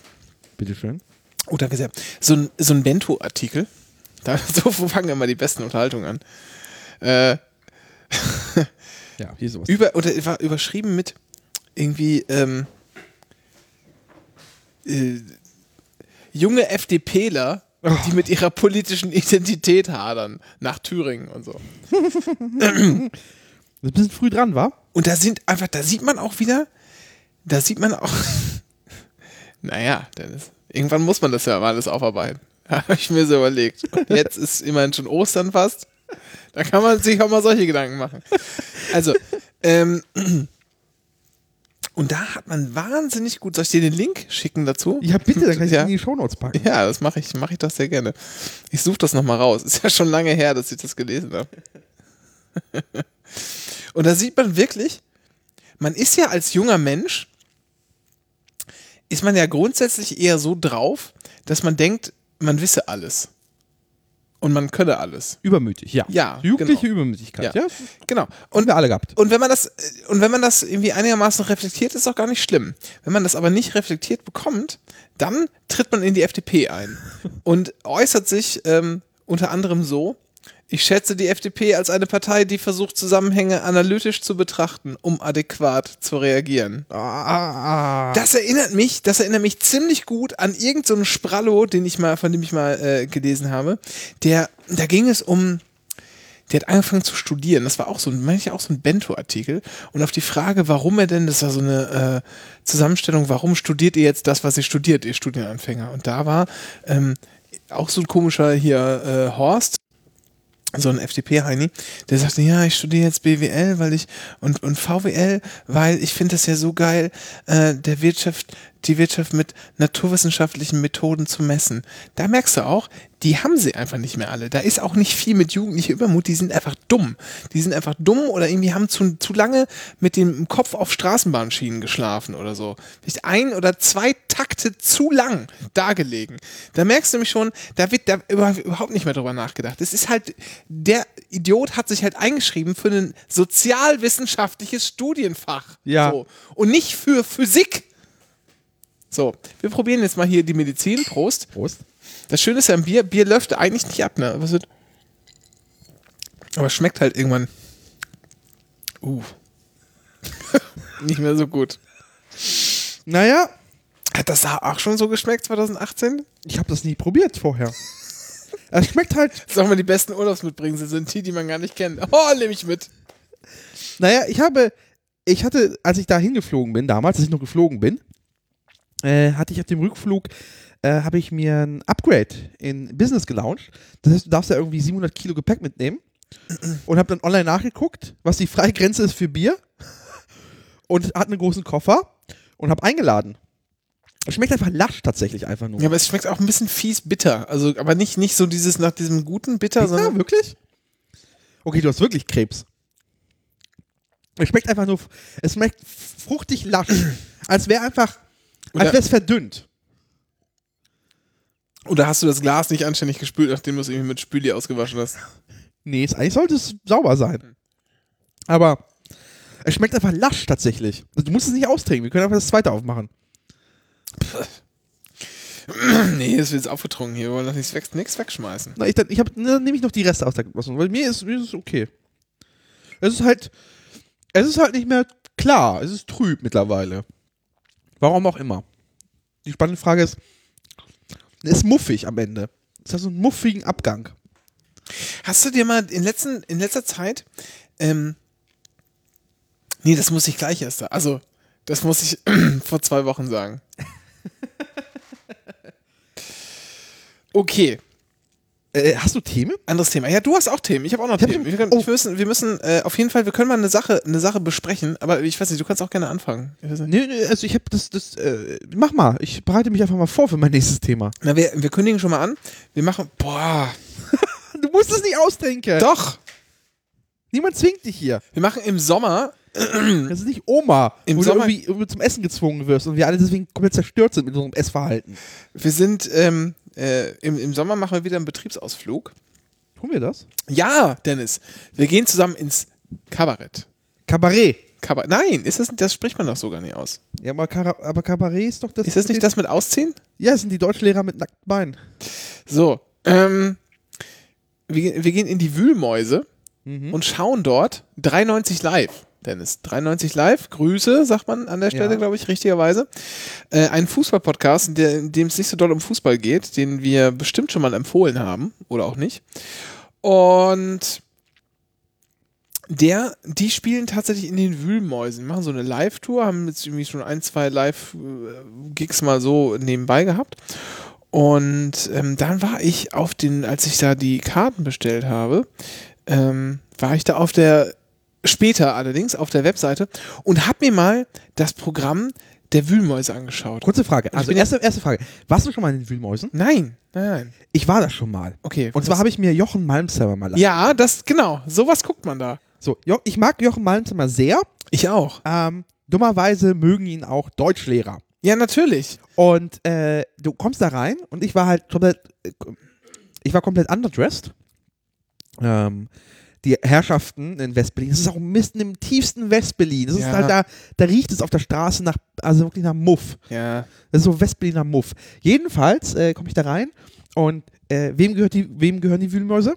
S2: Bitteschön.
S1: Oh danke sehr, so ein, so ein Bento-Artikel. Da, so fangen immer die besten Unterhaltungen an. Äh,
S2: Ja, hier sowas.
S1: über, oder war überschrieben mit irgendwie ähm, äh, junge FDPler, die mit ihrer politischen Identität hadern, nach Thüringen und so.
S2: Das ist ein bisschen früh dran, war?
S1: Und da sind einfach, da sieht man auch wieder, da sieht man auch, naja, Dennis, irgendwann muss man das ja mal alles aufarbeiten. Habe ich mir so überlegt. Und jetzt ist immerhin schon Ostern fast. Da kann man sich auch mal solche Gedanken machen. Also, ähm, und da hat man wahnsinnig gut, soll ich dir den Link schicken dazu?
S2: Ja, bitte, dann kann ich
S1: Ja.
S2: das in die Shownotes packen.
S1: Ja, das mache ich, mache ich doch sehr gerne. Ich suche das nochmal raus. Ist ja schon lange her, dass ich das gelesen habe. Und da sieht man wirklich, man ist ja als junger Mensch, ist man ja grundsätzlich eher so drauf, dass man denkt, man wisse alles. Und man könne alles.
S2: Übermütig, ja.
S1: Ja,
S2: Jugendliche
S1: genau.
S2: Übermütigkeit,
S1: Ja.
S2: ja.
S1: Genau.
S2: Und wir alle gehabt.
S1: und wenn man das, und wenn man das irgendwie einigermaßen reflektiert, ist auch gar nicht schlimm. Wenn man das aber nicht reflektiert bekommt, dann tritt man in die FDP ein und äußert sich ähm, unter anderem so, ich schätze die FDP als eine Partei, die versucht, Zusammenhänge analytisch zu betrachten, um adäquat zu reagieren.
S2: Ah,
S1: Das erinnert mich, das erinnert mich ziemlich gut an irgendeinen so Sprallo, den ich mal, von dem ich mal äh, gelesen habe. Der, da ging es um, der hat angefangen zu studieren. Das war auch so, ein- meine ich auch so ein Bento-Artikel. Und auf die Frage, warum er denn, das war so eine äh, Zusammenstellung, warum studiert ihr jetzt das, was ihr studiert, ihr Studienanfänger? Und da war ähm, auch so ein komischer hier äh, Horst, so ein FDP-Heini, der sagte, ja, ich studiere jetzt BWL, weil ich und, und VWL, weil ich finde das ja so geil, äh, der Wirtschaft die Wirtschaft mit naturwissenschaftlichen Methoden zu messen. Da merkst du auch, die haben sie einfach nicht mehr alle. Da ist auch nicht viel mit jugendlicher Übermut, die sind einfach dumm. Die sind einfach dumm oder irgendwie haben zu, zu lange mit dem Kopf auf Straßenbahnschienen geschlafen oder so. Vielleicht ein oder zwei Takte zu lang dargelegen. Da merkst du nämlich schon, da wird da überhaupt nicht mehr drüber nachgedacht. Es ist halt, der Idiot hat sich halt eingeschrieben für ein sozialwissenschaftliches Studienfach.
S2: Ja.
S1: So. Und nicht für Physik. So, wir probieren jetzt mal hier die Medizin. Prost.
S2: Prost.
S1: Das Schöne ist ja am Bier, Bier läuft eigentlich nicht ab, ne? Wird? Aber schmeckt halt irgendwann. Uh. nicht mehr so gut.
S2: Naja,
S1: Hat das auch schon so geschmeckt 2018?
S2: ich habe das nie probiert vorher. Es schmeckt halt,
S1: Sagen wir, die besten Urlaubsmitbringsel sind die, die man gar nicht kennt. Oh, nehme ich mit.
S2: naja, ich habe, ich hatte, als ich da hingeflogen bin, damals, als ich noch geflogen bin, äh, hatte ich auf dem Rückflug, äh, habe ich mir ein Upgrade in Business gelauncht. Das heißt, du darfst ja irgendwie 700 Kilo Gepäck mitnehmen. Und habe dann online nachgeguckt, was die Freigrenze ist für Bier. Und hatte einen großen Koffer und habe eingeladen. Es schmeckt einfach lasch tatsächlich einfach nur.
S1: Ja, aber es schmeckt auch ein bisschen fies bitter. Also, aber nicht, nicht so dieses nach diesem guten Bitter,
S2: Ja,
S1: sondern.
S2: wirklich? Okay, du hast wirklich Krebs. Es schmeckt einfach nur, es schmeckt fruchtig lasch. als wäre einfach, als wäre es verdünnt.
S1: Oder hast du das Glas nicht anständig gespült, nachdem du es irgendwie mit Spüli ausgewaschen hast?
S2: Nee, es, eigentlich sollte es sauber sein. Aber es schmeckt einfach lasch tatsächlich. Also, du musst es nicht austrinken, wir können einfach das zweite aufmachen.
S1: nee, es wird jetzt aufgetrunken hier. Wir wollen doch nichts, weg, nichts wegschmeißen.
S2: Na, ich, dann, ich hab, dann nehme ich noch die Reste aus der Wasser, weil mir ist, mir ist es okay. Es ist halt, es ist halt nicht mehr klar, es ist trüb mittlerweile. Warum auch immer. Die spannende Frage ist, es ist muffig am Ende. Es hat so einen muffigen Abgang.
S1: Hast du dir mal in, letzten, in letzter Zeit, ähm, nee, das muss ich gleich erst, also, das muss ich vor zwei Wochen sagen. Okay,
S2: Äh, hast du Themen?
S1: anderes Thema. Ja, du hast auch Themen. Ich habe auch noch
S2: Ich
S1: Themen. Wir, können,
S2: oh.
S1: wir müssen, wir müssen äh, auf jeden Fall, wir können mal eine Sache, eine Sache besprechen, aber ich weiß nicht, du kannst auch gerne anfangen.
S2: Nee, nee, also ich habe das, das, äh, mach mal. Ich bereite mich einfach mal vor für mein nächstes Thema.
S1: Na, wir, wir kündigen schon mal an. Wir machen, boah,
S2: Du musst es nicht ausdenken.
S1: doch,
S2: Niemand zwingt dich hier.
S1: wir machen im Sommer,
S2: Das ist nicht Oma,
S1: Im
S2: wo
S1: Sommer-
S2: du irgendwie, irgendwie zum Essen gezwungen wirst und wir alle deswegen komplett zerstört sind mit unserem Essverhalten.
S1: wir sind, ähm, äh, im, im Sommer machen wir wieder einen Betriebsausflug.
S2: Tun wir das?
S1: Ja, Dennis, wir gehen zusammen ins Kabarett.
S2: Kabarett.
S1: Kabarett. Nein, ist das, das spricht man doch so gar nicht aus.
S2: Ja, aber, Kara aber Kabarett ist doch das.
S1: Ist das nicht das mit Ausziehen?
S2: Ja, das sind die Deutschlehrer mit nackten Beinen.
S1: So, ähm, wir, wir gehen in die Wühlmäuse und schauen dort 93 live. Dennis, 93 live, Grüße, sagt man an der Stelle,
S2: Ja.
S1: glaube ich, richtigerweise. Äh, ein Fußball-Podcast, in, dem es nicht so doll um Fußball geht, den wir bestimmt schon mal empfohlen haben oder auch nicht. Und der, die spielen tatsächlich in den Wühlmäusen, machen so eine Live-Tour, haben jetzt irgendwie schon ein, zwei Live-Gigs mal so nebenbei gehabt. Und ähm, dann war ich auf den, als ich da die Karten bestellt habe, ähm, war ich da auf der, später allerdings, auf der Webseite und habe mir mal das Programm der Wühlmäuse angeschaut.
S2: Kurze Frage. Also, erste, erste Frage. Warst du schon mal in den Wühlmäusen?
S1: Nein, nein, nein.
S2: Ich war da schon mal.
S1: Okay.
S2: Und zwar habe ich mir Jochen Malmzimmer mal
S1: Ja, das, genau, sowas guckt man da.
S2: So, jo ich mag Jochen Malmzimmer sehr.
S1: Ich auch.
S2: Ähm, dummerweise mögen ihn auch Deutschlehrer.
S1: Ja, natürlich.
S2: Und äh, du kommst da rein und ich war halt komplett, äh, ich war komplett underdressed. Ähm, die Herrschaften in Westberlin, das ist auch mitten im tiefsten Westberlin. Das ist
S1: Ja.
S2: halt da, da riecht es auf der Straße nach, also wirklich nach Muff.
S1: Ja.
S2: Das ist so Westberliner Muff. Jedenfalls äh, komme ich da rein und äh, wem, gehört die, wem gehören die Wühlmäuse?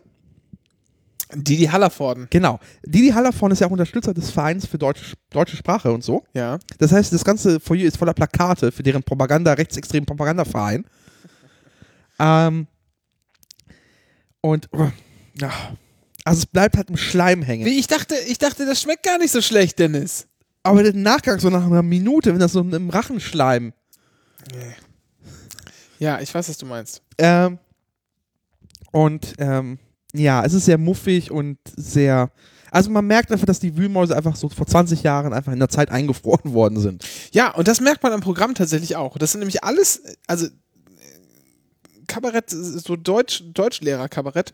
S1: Didi Hallervorden.
S2: Genau. Didi Hallervorn ist ja auch Unterstützer des Vereins für deutsche, deutsche Sprache und so.
S1: Ja.
S2: Das heißt, das ganze Foyer ist voller Plakate für deren Propaganda, rechtsextremen Propagandaverein. Ähm, und oh, ja, also es bleibt halt im Schleim hängen.
S1: Wie, ich dachte, ich dachte, das schmeckt gar nicht so schlecht, Dennis.
S2: Aber der Nachgang so nach einer Minute, wenn das so im Rachen schleim.
S1: Ja, ich weiß, was du meinst.
S2: Ähm, und ähm, ja, es ist sehr muffig und sehr. Also man merkt einfach, dass die Wühlmäuse einfach so vor 20 Jahren einfach in der Zeit eingefroren worden sind.
S1: Ja, und das merkt man am Programm tatsächlich auch. Das sind nämlich alles, also Kabarett, so Deutsch, Deutschlehrer-Kabarett,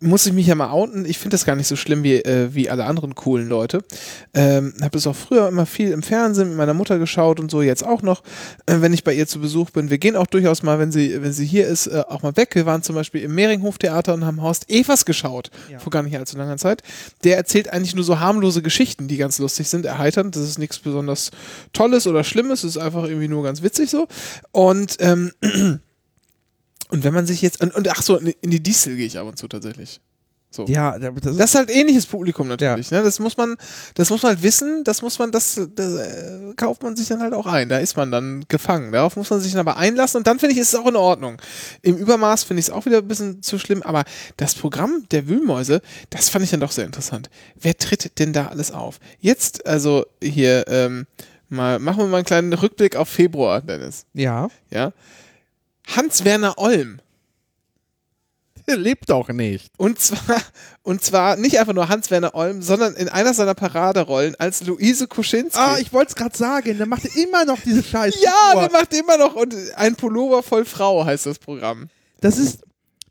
S1: muss ich mich ja mal outen. Ich finde das gar nicht so schlimm wie, äh, wie alle anderen coolen Leute. Ähm, habe es auch früher immer viel im Fernsehen mit meiner Mutter geschaut und so, jetzt auch noch, äh, wenn ich bei ihr zu Besuch bin. Wir gehen auch durchaus mal, wenn sie, wenn sie hier ist, äh, auch mal weg. Wir waren zum Beispiel im Mehringhof-Theater und haben Horst Evers geschaut,
S2: Ja.
S1: vor gar nicht allzu langer Zeit. Der erzählt eigentlich nur so harmlose Geschichten, die ganz lustig sind, erheiternd. Das ist nichts besonders Tolles oder Schlimmes, es ist einfach irgendwie nur ganz witzig so. Und ähm, und wenn man sich jetzt, und, und ach so, in die Diesel gehe ich ab und zu tatsächlich. So.
S2: Ja, das ist,
S1: Das ist halt ähnliches Publikum natürlich. Ne? Das muss man, das muss man halt wissen, das muss man, das, das äh, kauft man sich dann halt auch ein. Da ist man dann gefangen. Darauf muss man sich dann aber einlassen und dann finde ich, ist es auch in Ordnung. Im Übermaß finde ich es auch wieder ein bisschen zu schlimm, aber das Programm der Wühlmäuse, das fand ich dann doch sehr interessant. Wer tritt denn da alles auf? Jetzt, also hier, ähm, mal, machen wir mal einen kleinen Rückblick auf Februar, Dennis.
S2: ja.
S1: Ja. Hans-Werner Olm.
S2: Der lebt auch nicht.
S1: Und zwar, und zwar nicht einfach nur Hans-Werner Olm, sondern in einer seiner Paraderollen als Luise Kuschinski.
S2: Ah, ich wollte es gerade sagen, der macht immer noch diese Scheiße.
S1: ja, der macht immer noch und ein Pullover voll Frau heißt das Programm.
S2: Das ist,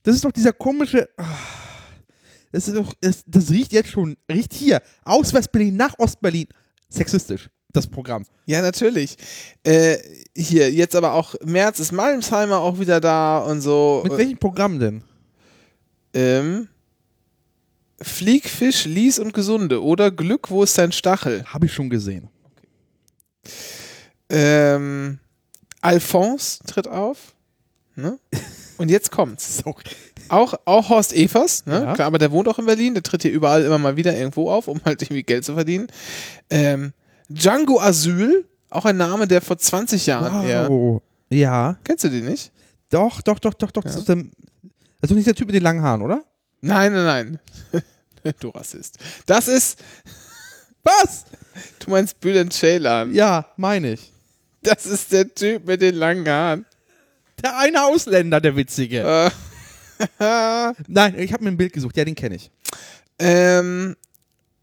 S2: das ist doch dieser komische. ah, Das, ist doch, das, das riecht jetzt schon, riecht hier, aus West-Berlin nach Ost-Berlin. Sexistisch, das Programm.
S1: Ja, natürlich. Äh, hier, jetzt aber auch März ist Malmsheimer auch wieder da und so.
S2: Mit welchem Programm denn?
S1: Ähm, Flieg, Fisch, Lies und Gesunde oder Glück, wo ist dein Stachel?
S2: Habe ich schon gesehen.
S1: Ähm, Alphonse tritt auf. Ne? Und jetzt kommt's. Auch, auch Horst Evers, ne?
S2: Ja.
S1: Klar, aber der wohnt auch in Berlin, der tritt hier überall immer mal wieder irgendwo auf, um halt irgendwie Geld zu verdienen. Ähm, Django Asyl, auch ein Name, der vor 20 Jahren eher.
S2: Wow. Ja.
S1: Kennst du den nicht?
S2: Doch, doch, doch, doch, doch. Das, ist der, das ist doch nicht der Typ mit den langen Haaren, oder?
S1: Nein, nein, nein. du Rassist. Das ist,
S2: Was?
S1: du meinst Bülent Ceylan.
S2: Ja, meine ich.
S1: Das ist der Typ mit den langen Haaren.
S2: Der eine Ausländer, der Witzige.
S1: Äh,
S2: Nein, ich habe mir ein Bild gesucht. Ja, den kenne ich.
S1: ähm,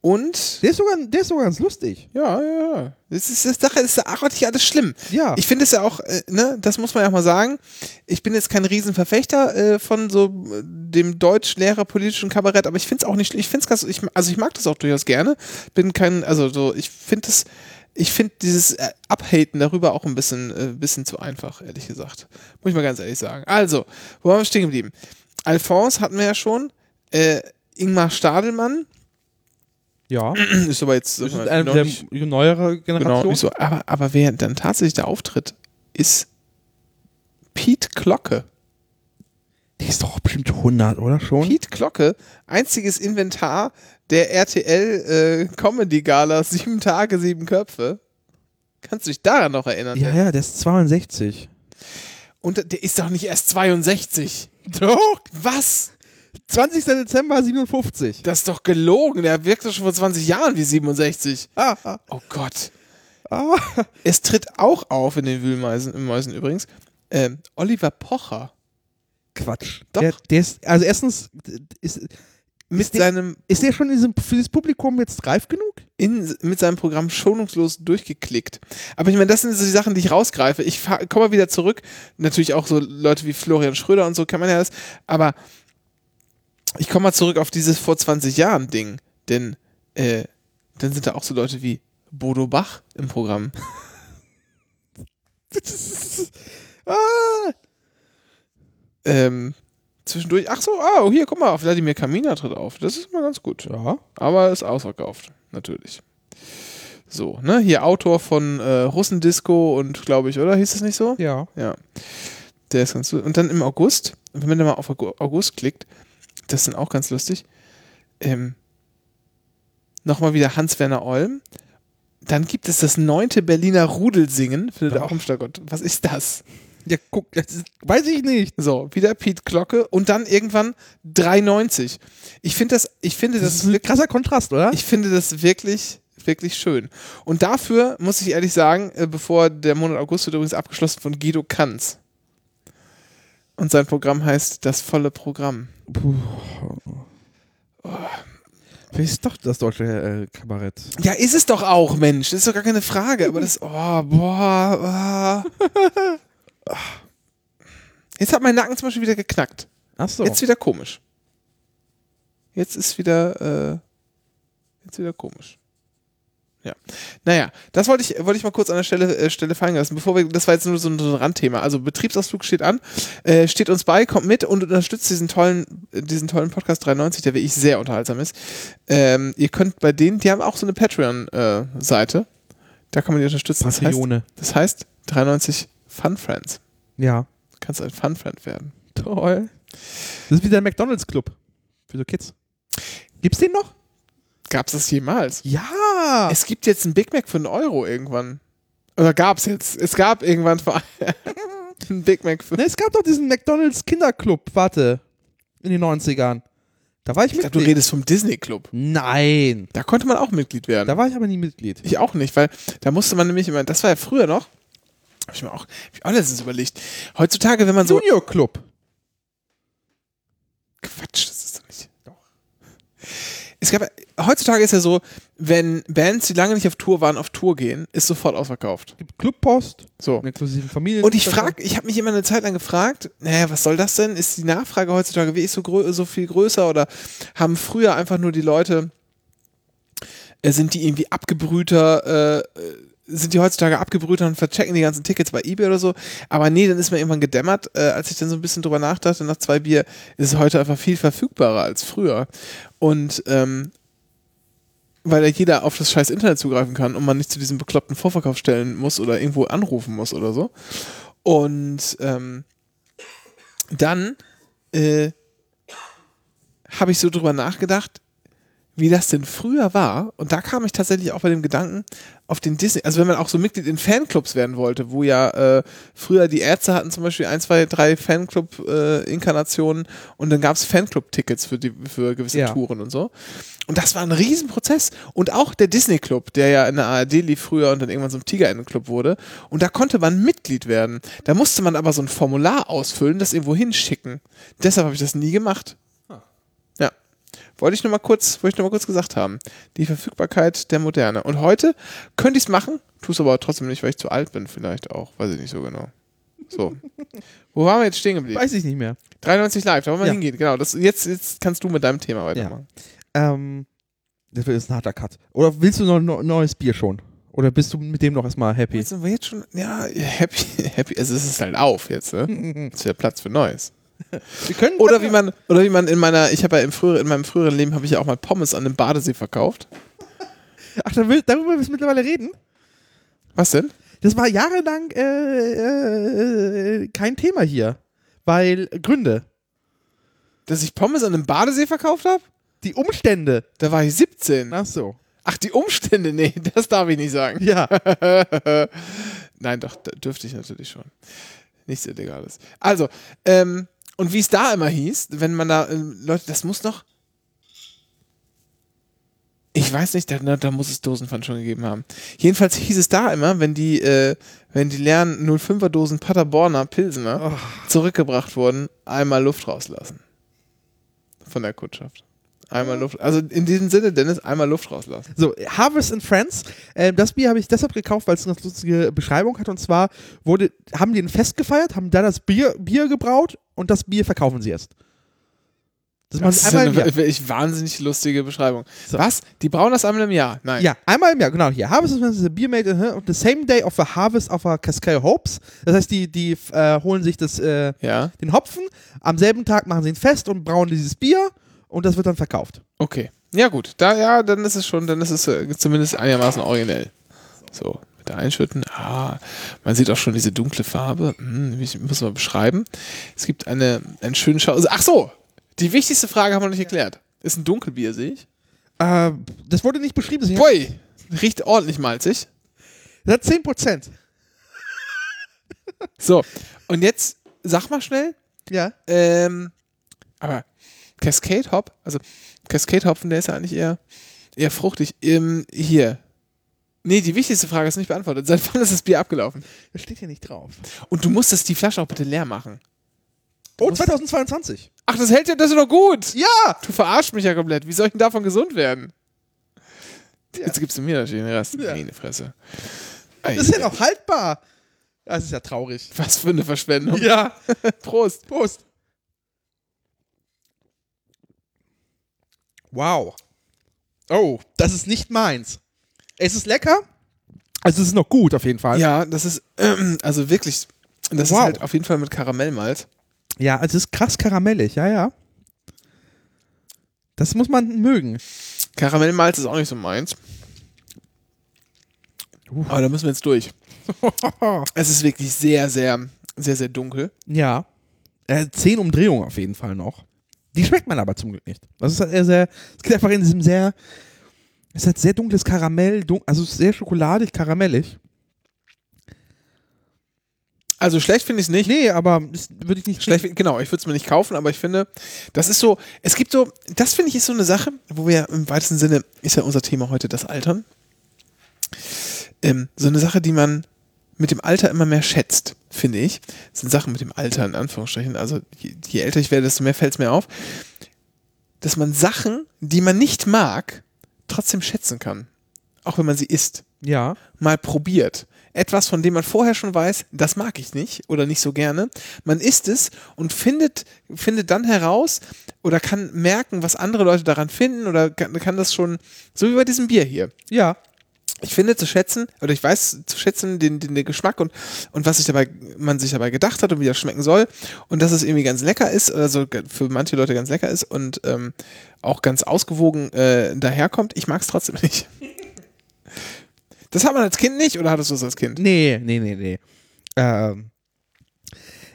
S1: und
S2: Der ist, sogar, der ist sogar ganz lustig.
S1: Ja, ja, ja. Das ist das Sache, das ist auch nicht alles schlimm.
S2: Ja.
S1: Ich finde es ja auch, äh, ne, das muss man ja auch mal sagen. Ich bin jetzt kein Riesenverfechter äh, von so äh, dem Deutschlehrer politischen Kabarett, aber ich finde es auch nicht, schlimm. ich finde es ganz, ich, also ich mag das auch durchaus gerne. Bin kein, also so, ich finde es, ich finde dieses äh, Abhaten darüber auch ein bisschen, äh, bisschen zu einfach, ehrlich gesagt. Muss ich mal ganz ehrlich sagen. Also, wo waren wir stehen geblieben? Alphonse hatten wir ja schon. Äh, Ingmar Stadelmann
S2: Ja.
S1: ist aber jetzt
S2: ist
S1: äh,
S2: eine der neuere
S1: Genau,
S2: Generation.
S1: nicht so. Aber, aber wer dann tatsächlich da auftritt, ist Pete Glocke.
S2: Die ist doch bestimmt 100, oder schon?
S1: Pete Glocke, einziges Inventar der RTL äh, Comedy Gala Sieben Tage, Sieben Köpfe. Kannst du dich daran noch erinnern?
S2: Ja, ja, der ist 62.
S1: Und der ist doch nicht erst 62.
S2: Doch.
S1: Was?
S2: 20. Dezember 57.
S1: Das ist doch gelogen. Der wirkt doch schon vor 20 Jahren wie 67.
S2: Ah, ah,
S1: Oh Gott.
S2: ah.
S1: Es tritt auch auf in den Wühlmäusen im Mäusen übrigens. Ähm, Oliver Pocher.
S2: Quatsch.
S1: Doch.
S2: Der, der ist, also erstens, ist,
S1: Mit
S2: Ist der-
S1: seinem
S2: ist der schon diesem, für das Publikum jetzt reif genug?
S1: in, mit seinem Programm schonungslos durchgeklickt. Aber ich meine, das sind so die Sachen, die ich rausgreife. Ich komme mal wieder zurück. Natürlich auch so Leute wie Florian Schröder und so kann man ja das. Aber ich komme mal zurück auf dieses vor 20 Jahren Ding. Denn äh, dann sind da auch so Leute wie Bodo Bach im Programm.
S2: Ah.
S1: ähm, zwischendurch, ach so, oh, hier, guck mal, Wladimir Kamina tritt auf. Das ist mal ganz gut.
S2: Ja.
S1: Aber ist ausverkauft, natürlich. So, ne? Hier Autor von äh, Russendisco und glaube ich, oder? Hieß es nicht so?
S2: Ja.
S1: Ja. Der ist ganz gut. Und dann im August, wenn man da mal auf August klickt, das dann auch ganz lustig. Ähm, Nochmal wieder Hans-Werner Olm. Dann gibt es das neunte Berliner Rudelsingen, findet ihr auch im Stadtgott. Was ist das?
S2: Ja, guck, das ist, weiß ich nicht.
S1: So, wieder Pete Glocke und dann irgendwann 3,90. Ich finde das, ich finde
S2: Das
S1: das,
S2: ist ein krasser Kontrast, oder?
S1: ich finde das wirklich, wirklich schön. Und dafür muss ich ehrlich sagen, äh, bevor der Monat August wird übrigens abgeschlossen von Guido Kanz. Und sein Programm heißt Das volle Programm.
S2: Vielleicht ist doch das deutsche äh, Kabarett.
S1: Ja, ist es doch auch, Mensch. Das ist doch gar keine Frage. Aber das, oh, boah, ah. Jetzt hat mein Nacken zum Beispiel wieder geknackt.
S2: Ach so.
S1: Jetzt wieder komisch. Jetzt ist wieder, äh, jetzt wieder komisch. Ja. Naja, das wollte ich, wollte ich mal kurz an der Stelle, äh, Stelle fallen lassen. Bevor wir, das war jetzt nur so ein, so ein Randthema. Also Betriebsausflug steht an, äh, steht uns bei, kommt mit und unterstützt diesen tollen, diesen tollen Podcast 93, der wirklich sehr unterhaltsam ist. Ähm, ihr könnt bei denen, die haben auch so eine Patreon-Seite. da kann man die unterstützen. Das heißt, das heißt 93 Fun Friends.
S2: Ja.
S1: Du kannst ein Fun Friend werden.
S2: Toll. Das ist wie der McDonalds Club. Für so Kids. Gibt's den noch?
S1: Gab es das jemals?
S2: Ja.
S1: Es gibt jetzt einen Big Mac für einen Euro irgendwann. Oder gab es jetzt? Es gab irgendwann vor einen Big Mac für.
S2: Ne, es gab doch diesen McDonalds Kinderclub, warte. In den 90ern. Da war ich,
S1: Ich glaube, du
S2: Mitglied.
S1: redest vom Disney Club.
S2: Nein.
S1: Da konnte man auch Mitglied werden.
S2: Da war ich aber nie Mitglied.
S1: ich auch nicht, weil da musste man nämlich immer, das war ja früher noch, habe ich mir auch, hab ich auch letztens überlegt. Heutzutage, wenn man so.
S2: Junior Club.
S1: Quatsch, Es gab, heutzutage ist ja so, wenn Bands, die lange nicht auf Tour waren, auf Tour gehen, ist sofort ausverkauft.
S2: Gibt Clubpost.
S1: So.
S2: Mit inklusiven Familien.
S1: Und ich frage, ich habe mich immer eine Zeit lang gefragt, naja, was soll das denn? Ist die Nachfrage heutzutage wirklich so, so viel größer oder haben früher einfach nur die Leute, äh, sind die irgendwie abgebrühter, äh, äh, sind die heutzutage abgebrühter und verchecken die ganzen Tickets bei eBay oder so? Aber nee, dann ist mir irgendwann gedämmert, äh, als ich dann so ein bisschen drüber nachdachte, nach zwei Bier, ist es heute einfach viel verfügbarer als früher. Und ähm, weil ja jeder auf das scheiß Internet zugreifen kann und man nicht zu diesem bekloppten Vorverkauf stellen muss oder irgendwo anrufen muss oder so. Und ähm, dann äh, habe ich so drüber nachgedacht, wie das denn früher war. Und da kam ich tatsächlich auch bei dem Gedanken auf den Disney. Also wenn man auch so Mitglied in Fanclubs werden wollte, wo ja äh, früher die Ärzte hatten zum Beispiel ein, zwei, drei Fanclub-Inkarnationen und dann gab es Fanclub-Tickets für, die, für gewisse
S2: Ja.
S1: Touren und so. Und das war ein Riesenprozess. Und auch der Disney Club, der ja in der ARD lief früher und dann irgendwann so ein Tigerenten-Club wurde. Und da konnte man Mitglied werden. Da musste man aber so ein Formular ausfüllen, das irgendwo hinschicken. Deshalb habe ich das nie gemacht. Ja. Wollte ich nur mal kurz, wollte ich nur mal kurz gesagt haben. Die Verfügbarkeit der Moderne. Und heute könnte ich es machen, tue es aber trotzdem nicht, weil ich zu alt bin, vielleicht auch. Weiß ich nicht so genau. So. Wo waren wir jetzt stehen geblieben?
S2: Weiß ich nicht mehr.
S1: 93 live, da wollen wir
S2: Ja.
S1: hingehen. Genau. Das, jetzt, jetzt kannst du mit deinem Thema weitermachen.
S2: Ähm, das wird jetzt ein harter Cut. Oder willst du noch ein neu- neues Bier schon? Oder bist du mit dem noch erstmal happy?
S1: Jetzt sind wir jetzt schon, ja, happy, happy, also es ist halt auf jetzt, ne? Ist ja Platz für Neues.
S2: Wir können
S1: Oder wie man, oder wie man in meiner, ich habe ja im früheren, in meinem früheren Leben habe ich ja auch mal Pommes an einem Badesee verkauft.
S2: Ach, da will, darüber willst du mittlerweile reden?
S1: Was denn?
S2: Das war jahrelang äh, äh, kein Thema hier. Weil Gründe.
S1: Dass ich Pommes an einem Badesee verkauft habe?
S2: Die Umstände.
S1: Da war ich 17.
S2: Ach so.
S1: Ach, die Umstände? Nee, das darf ich nicht sagen.
S2: Ja.
S1: Nein, doch, dürfte ich natürlich schon. Nichts Illegales. Also, ähm, und wie es da immer hieß, wenn man da, ähm, Leute, das muss noch. Ich weiß nicht, da, da muss es Dosenpfand schon gegeben haben. Jedenfalls hieß es da immer, wenn die, äh, wenn die leeren 05er Dosen Paderborner Pilsener zurückgebracht wurden, einmal Luft rauslassen. Von der Kundschaft. Einmal Luft, also in diesem Sinne, Dennis, einmal Luft rauslassen.
S2: So, Harvest and Friends. Ähm, das Bier habe ich deshalb gekauft, weil es eine ganz lustige Beschreibung hat. Und zwar wurde, haben die ein Fest gefeiert, haben da das Bier, Bier gebraut und das Bier verkaufen sie jetzt. Das,
S1: Das ist eine wirklich wahnsinnig lustige Beschreibung.
S2: So.
S1: Was? Die brauen das einmal im Jahr? Nein.
S2: Ja, einmal im Jahr, genau. Hier, Harvest is a beer made on the same day of the harvest of a Cascade Hopes. Das heißt, die, die äh, holen sich das, äh,
S1: Ja,
S2: den Hopfen, am selben Tag machen sie ein Fest und brauen dieses Bier und das wird dann verkauft.
S1: okay. Ja, gut. Da, ja, dann ist es schon, dann ist es äh, zumindest einigermaßen originell. So, mit der Einschütten. Ah, man sieht auch schon diese dunkle Farbe. Hm, ich muss mal beschreiben. Es gibt eine, einen schönen Schau. Ach so, die wichtigste Frage haben wir noch nicht erklärt. Ist ein Dunkelbier, sehe ich.
S2: Äh, das wurde nicht beschrieben. deswegen-
S1: Pui, riecht ordentlich malzig.
S2: Das hat 10%.
S1: So, und jetzt sag mal schnell,
S2: Ja.
S1: Ähm, aber Cascade Hop, also Cascade Hopfen, der ist ja eigentlich eher, eher fruchtig. Ähm, hier. Nee, die wichtigste Frage ist nicht beantwortet. Seit wann ist das Bier abgelaufen?
S2: Das steht hier nicht drauf.
S1: Und du musstest die Flasche auch bitte leer machen.
S2: Oh, 2022.
S1: Ach, das hält ja, das ist doch gut.
S2: Ja!
S1: Du verarschst mich ja komplett. Wie soll ich denn davon gesund werden? Jetzt gibst du mir natürlich den Rest.
S2: Ja.
S1: Meine Fresse.
S2: Das ist ja noch haltbar. Das ist ja traurig.
S1: Was für eine Verschwendung.
S2: Ja.
S1: Prost.
S2: Prost. Wow. Oh, das ist nicht meins. Es ist lecker. Also es ist noch gut auf jeden Fall.
S1: Ja, das ist, ähm, also wirklich, das
S2: Wow.
S1: ist halt auf jeden Fall mit Karamellmalz.
S2: Ja, also es ist krass karamellig. Ja, ja. Das muss man mögen.
S1: Karamellmalz ist auch nicht so meins. Aber da müssen wir jetzt durch. Es ist wirklich sehr, sehr, sehr, sehr dunkel.
S2: ja. Äh, zehn Umdrehungen auf jeden Fall noch. Die schmeckt man aber zum Glück nicht. Das ist halt eher sehr, es geht einfach in diesem sehr, es hat sehr dunkles Karamell, dun also sehr schokoladig, karamellig.
S1: Also schlecht finde ich es nicht.
S2: Nee, aber das würde ich nicht
S1: Schlecht, genau, ich würde es mir nicht kaufen, aber ich finde, das ist so, es gibt so, das finde ich ist so eine Sache, wo wir im weitesten Sinne, ist ja unser Thema heute das Altern. Ähm, so eine Sache, die man mit dem Alter immer mehr schätzt, finde ich. Das sind Sachen mit dem Alter, in Anführungsstrichen. Also je, je älter ich werde, desto mehr fällt es mir auf, dass man Sachen, die man nicht mag, trotzdem schätzen kann. Auch wenn man sie isst
S2: Ja.
S1: mal probiert. Etwas, von dem man vorher schon weiß, das mag ich nicht oder nicht so gerne. Man isst es und findet, findet dann heraus oder kann merken, was andere Leute daran finden oder kann, kann das schon, so wie bei diesem Bier hier.
S2: Ja.
S1: Ich finde zu schätzen, oder ich weiß zu schätzen den, den, den Geschmack und, und was sich dabei, man sich dabei gedacht hat und wie das schmecken soll. Und dass es irgendwie ganz lecker ist, also für manche Leute ganz lecker ist und ähm, auch ganz ausgewogen äh, daherkommt. Ich mag es trotzdem nicht. Das hat man als Kind nicht oder hattest du es als Kind?
S2: Nee, nee, nee, nee. Ähm,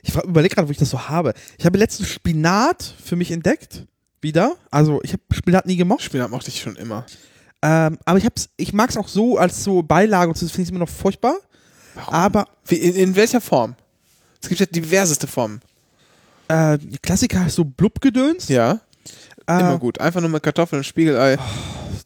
S2: ich überlege gerade, wo ich das so habe. Ich habe letztens Spinat für mich entdeckt. Wieder. Also, ich habe Spinat nie gemocht.
S1: Spinat mochte ich schon immer.
S2: Ähm, aber ich, hab's- ich mag es auch so als so Beilage und so, das finde ich immer noch furchtbar. Aber
S1: Wie, in, in welcher Form? Es gibt ja diverseste Formen.
S2: äh, Klassiker ist so Blubgedöns.
S1: Ja.
S2: Äh,
S1: Immer gut. Einfach nur mit Kartoffeln und Spiegelei.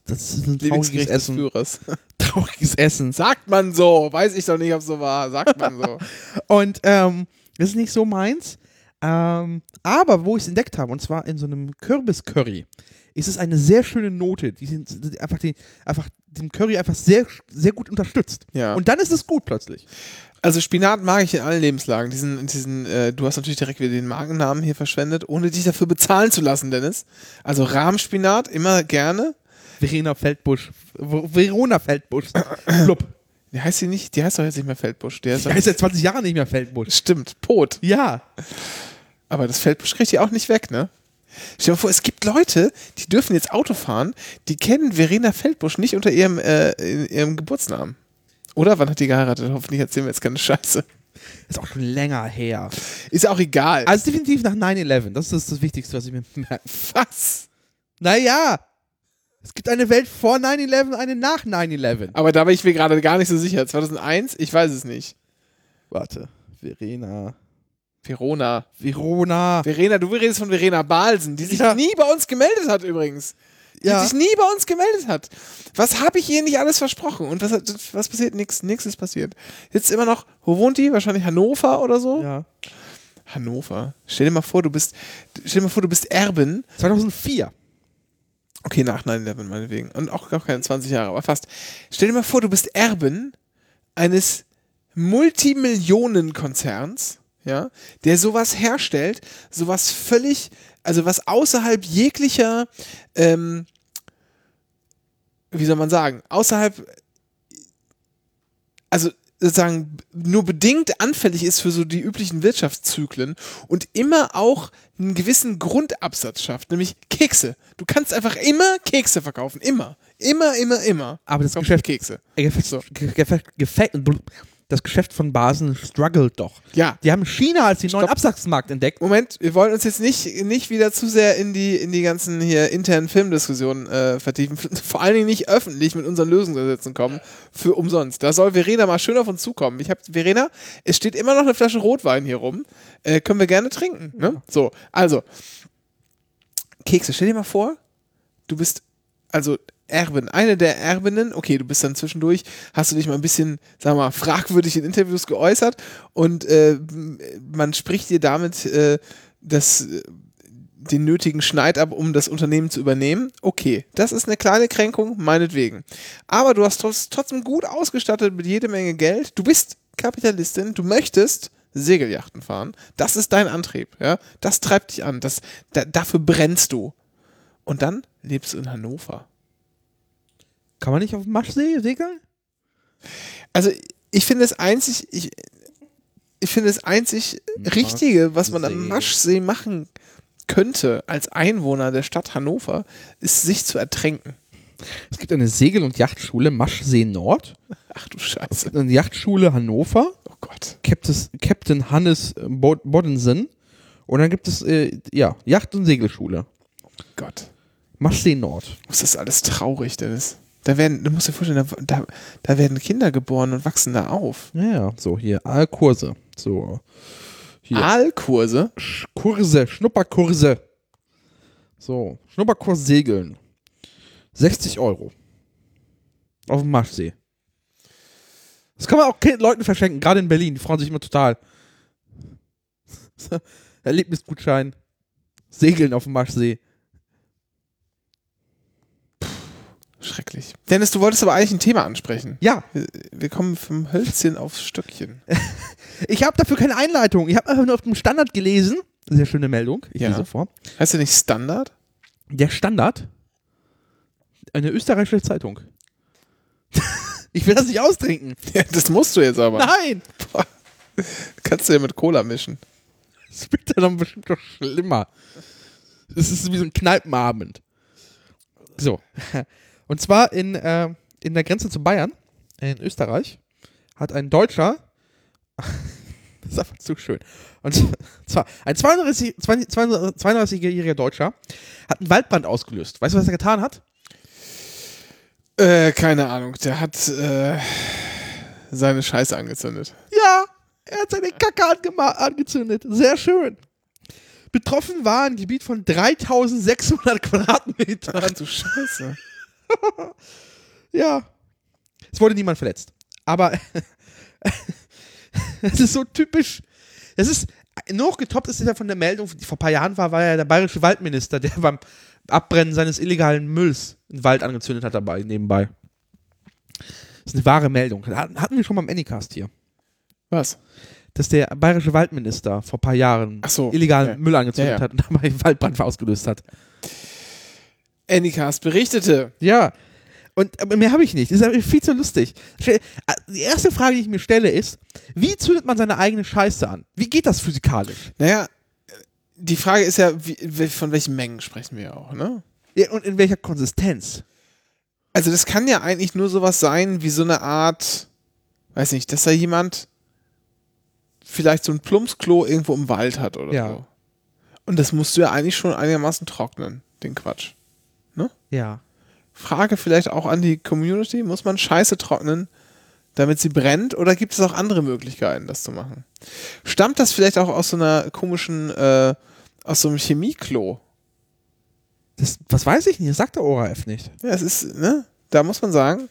S2: Das ist ein trauriges Essen.
S1: Führers.
S2: Trauriges Essen.
S1: Sagt man so. Weiß ich doch nicht, ob so war. Sagt man so.
S2: Und ähm, das ist nicht so meins. Ähm, aber wo ich es entdeckt habe, und zwar in so einem Kürbis-Curry, ist es eine sehr schöne Note, die, sind, die einfach, die, einfach dem Curry einfach sehr, sehr gut unterstützt.
S1: Ja.
S2: Und dann ist es gut plötzlich.
S1: Also Spinat mag ich in allen Lebenslagen. Diesen, diesen, äh, du hast natürlich direkt wieder den Markennamen hier verschwendet, ohne dich dafür bezahlen zu lassen, Dennis. Also Rahmspinat, immer gerne.
S2: Verena Feldbusch. Verona Feldbusch. Blub.
S1: Die heißt sie nicht, die heißt doch jetzt nicht mehr Feldbusch. Der ist
S2: Der heißt seit 20 Jahren nicht mehr Feldbusch.
S1: Stimmt, Pot.
S2: Ja.
S1: Aber das Feldbusch kriegt die auch nicht weg, ne? Stell dir mal vor, es gibt Leute, die dürfen jetzt Auto fahren, die kennen Verena Feldbusch nicht unter ihrem, äh, ihrem Geburtsnamen. Oder? Wann hat die geheiratet? Hoffentlich erzählen wir jetzt keine Scheiße.
S2: Ist auch schon länger her.
S1: Ist auch egal.
S2: Also definitiv nach 9-11. Das ist das Wichtigste, was ich mir merke.
S1: was?
S2: Naja. Es gibt eine Welt vor 9-11 und eine nach 9-11.
S1: Aber da bin ich mir gerade gar nicht so sicher. 2001? Ich weiß es nicht.
S2: Warte. Verena.
S1: Verona.
S2: Verona.
S1: Verena, du redest von Verena Balsen, die sich
S2: Ja.
S1: nie bei uns gemeldet hat übrigens. Die
S2: Ja.
S1: sich nie bei uns gemeldet hat. Was habe ich ihr nicht alles versprochen? Und was, was passiert? Nix, nix ist passiert. Jetzt immer noch, wo wohnt die? Wahrscheinlich Hannover oder so?
S2: Ja.
S1: Hannover. Stell dir mal vor, du bist, stell dir mal vor, du bist Erbin.
S2: 2004.
S1: Okay, nach 9-11 meinetwegen. Und auch, auch keine 20 Jahre, aber fast. Stell dir mal vor, du bist Erbin eines Multimillionenkonzerns, ja, der sowas herstellt, sowas völlig, also was außerhalb jeglicher, ähm, wie soll man sagen, außerhalb, also sozusagen nur bedingt anfällig ist für so die üblichen Wirtschaftszyklen und immer auch einen gewissen Grundabsatz schafft, nämlich Kekse. Du kannst einfach immer Kekse verkaufen, immer, immer, immer, immer.
S2: Aber das Geschäft,
S1: Kekse.
S2: äh, Geschäft,
S1: So.
S2: Ge- Ge- Ge- das Geschäft von Basen struggelt doch.
S1: Ja,
S2: Die haben China als den neuen
S1: Stopp.
S2: Absatzmarkt entdeckt.
S1: Moment, wir wollen uns jetzt nicht, nicht wieder zu sehr in die, in die ganzen hier internen Filmdiskussionen äh, vertiefen. Vor allen Dingen nicht öffentlich mit unseren Lösungsansätzen kommen. Für umsonst. Da soll Verena mal schön auf uns zukommen. Ich habe Verena, es steht immer noch eine Flasche Rotwein hier rum. Äh, können wir gerne trinken. Ne? So, also. Kekse, stell dir mal vor, du bist, also Erbin, eine der Erbinnen, okay, du bist dann zwischendurch, hast du dich mal ein bisschen, sag mal, fragwürdig in Interviews geäußert und äh, man spricht dir damit äh, das, den nötigen Schneid ab, um das Unternehmen zu übernehmen. Okay, das ist eine kleine Kränkung, meinetwegen. Aber du hast trotz- trotzdem gut ausgestattet mit jede Menge Geld. Du bist Kapitalistin, du möchtest Segelyachten fahren. Das ist dein Antrieb, ja. Das treibt dich an. Das, da, dafür brennst du. Und dann lebst du in Hannover.
S2: Kann man nicht auf dem Maschsee segeln?
S1: Also ich finde es einzig, ich, ich finde es einzig Richtige, was man am
S2: Maschsee.
S1: Machen könnte als Einwohner der Stadt Hannover, ist sich zu ertränken.
S2: Es gibt eine Segel- und Yachtschule Maschsee Nord,
S1: Ach du Scheiße.
S2: eine Yachtschule Hannover,
S1: Oh Gott.
S2: Captain, Hannes äh, Bod- Boddensen und dann gibt es äh, ja, Yacht- und Segelschule.
S1: Gott.
S2: Maschsee Nord.
S1: Was ist alles traurig, Dennis. Da werden, du musst dir vorstellen, da, da, da werden Kinder geboren und wachsen da auf.
S2: Ja, so hier, Aalkurse. So. Hier.
S1: Aalkurse?
S2: Sch- Kurse, Schnupperkurse. So, Schnupperkurs Segeln. 60 Euro. Auf dem Maschsee. Das kann man auch Leuten verschenken, gerade in Berlin. Die freuen sich immer total. Erlebnisgutschein. Segeln auf dem Maschsee.
S1: Schrecklich. Dennis, du wolltest aber eigentlich ein Thema ansprechen.
S2: Ja,
S1: Wir, wir kommen vom Hölzchen aufs Stöckchen.
S2: ich habe dafür keine Einleitung. Ich habe einfach nur auf dem Standard gelesen. Sehr schöne Meldung. Ich
S1: Ja.
S2: lese vor.
S1: Heißt der nicht Standard?
S2: Der Standard, eine österreichische Zeitung. ich will das nicht austrinken.
S1: Ja, das musst du jetzt aber.
S2: Nein!
S1: Kannst du ja mit Cola mischen.
S2: Das wird dann bestimmt doch schlimmer. Es ist wie so ein Kneipenabend. So. Und zwar in, äh, in der Grenze zu Bayern, in Österreich, hat ein Deutscher, das ist einfach zu schön, und zwar ein 32 32 32-jähriger Deutscher hat einen Waldbrand ausgelöst. Weißt du, was er getan hat?
S1: Äh, keine Ahnung. Der hat äh, seine Scheiße angezündet.
S2: Ja, er hat seine Kacke angezündet. Sehr schön. Betroffen war ein Gebiet von 3600 Quadratmetern.
S1: Ach du Scheiße.
S2: Ja. Es wurde niemand verletzt. Aber es ist so typisch. Es ist noch getoppt ist es ja von der Meldung, die vor ein paar Jahren war, war ja der bayerische Waldminister, der beim Abbrennen seines illegalen Mülls einen Wald angezündet hat dabei, nebenbei. Das ist eine wahre Meldung. Hatten wir schon mal im Anycast hier.
S1: Was?
S2: Dass der bayerische Waldminister vor ein paar Jahren
S1: so,
S2: illegalen
S1: ja.
S2: Müll angezündet
S1: Ja, ja.
S2: hat und dabei einen Waldbrand ausgelöst hat.
S1: Anycast berichtete.
S2: Ja. Und aber mehr habe ich nicht. Das ist viel zu lustig. Äh, Die erste Frage, die ich mir stelle, ist: Wie zündet man seine eigene Scheiße an? Wie geht das physikalisch?
S1: Naja, die Frage ist ja, wie- von welchen Mengen sprechen wir auch, ne?
S2: Ja, und in welcher Konsistenz?
S1: Also das kann ja eigentlich nur sowas sein wie so eine Art, weiß nicht, dass da jemand vielleicht so ein Plumpsklo irgendwo im Wald hat oder
S2: Ja.
S1: so. Und das musst du ja eigentlich schon einigermaßen trocknen, den Quatsch.
S2: Ja.
S1: Frage vielleicht auch an die Community, muss man Scheiße trocknen, damit sie brennt oder gibt es auch andere Möglichkeiten, das zu machen? Stammt das vielleicht auch aus so einer komischen, äh, aus so einem Chemieklo?
S2: Das, was weiß ich nicht, das sagt der ORF nicht.
S1: Ja, es ist, ne? Da muss man sagen,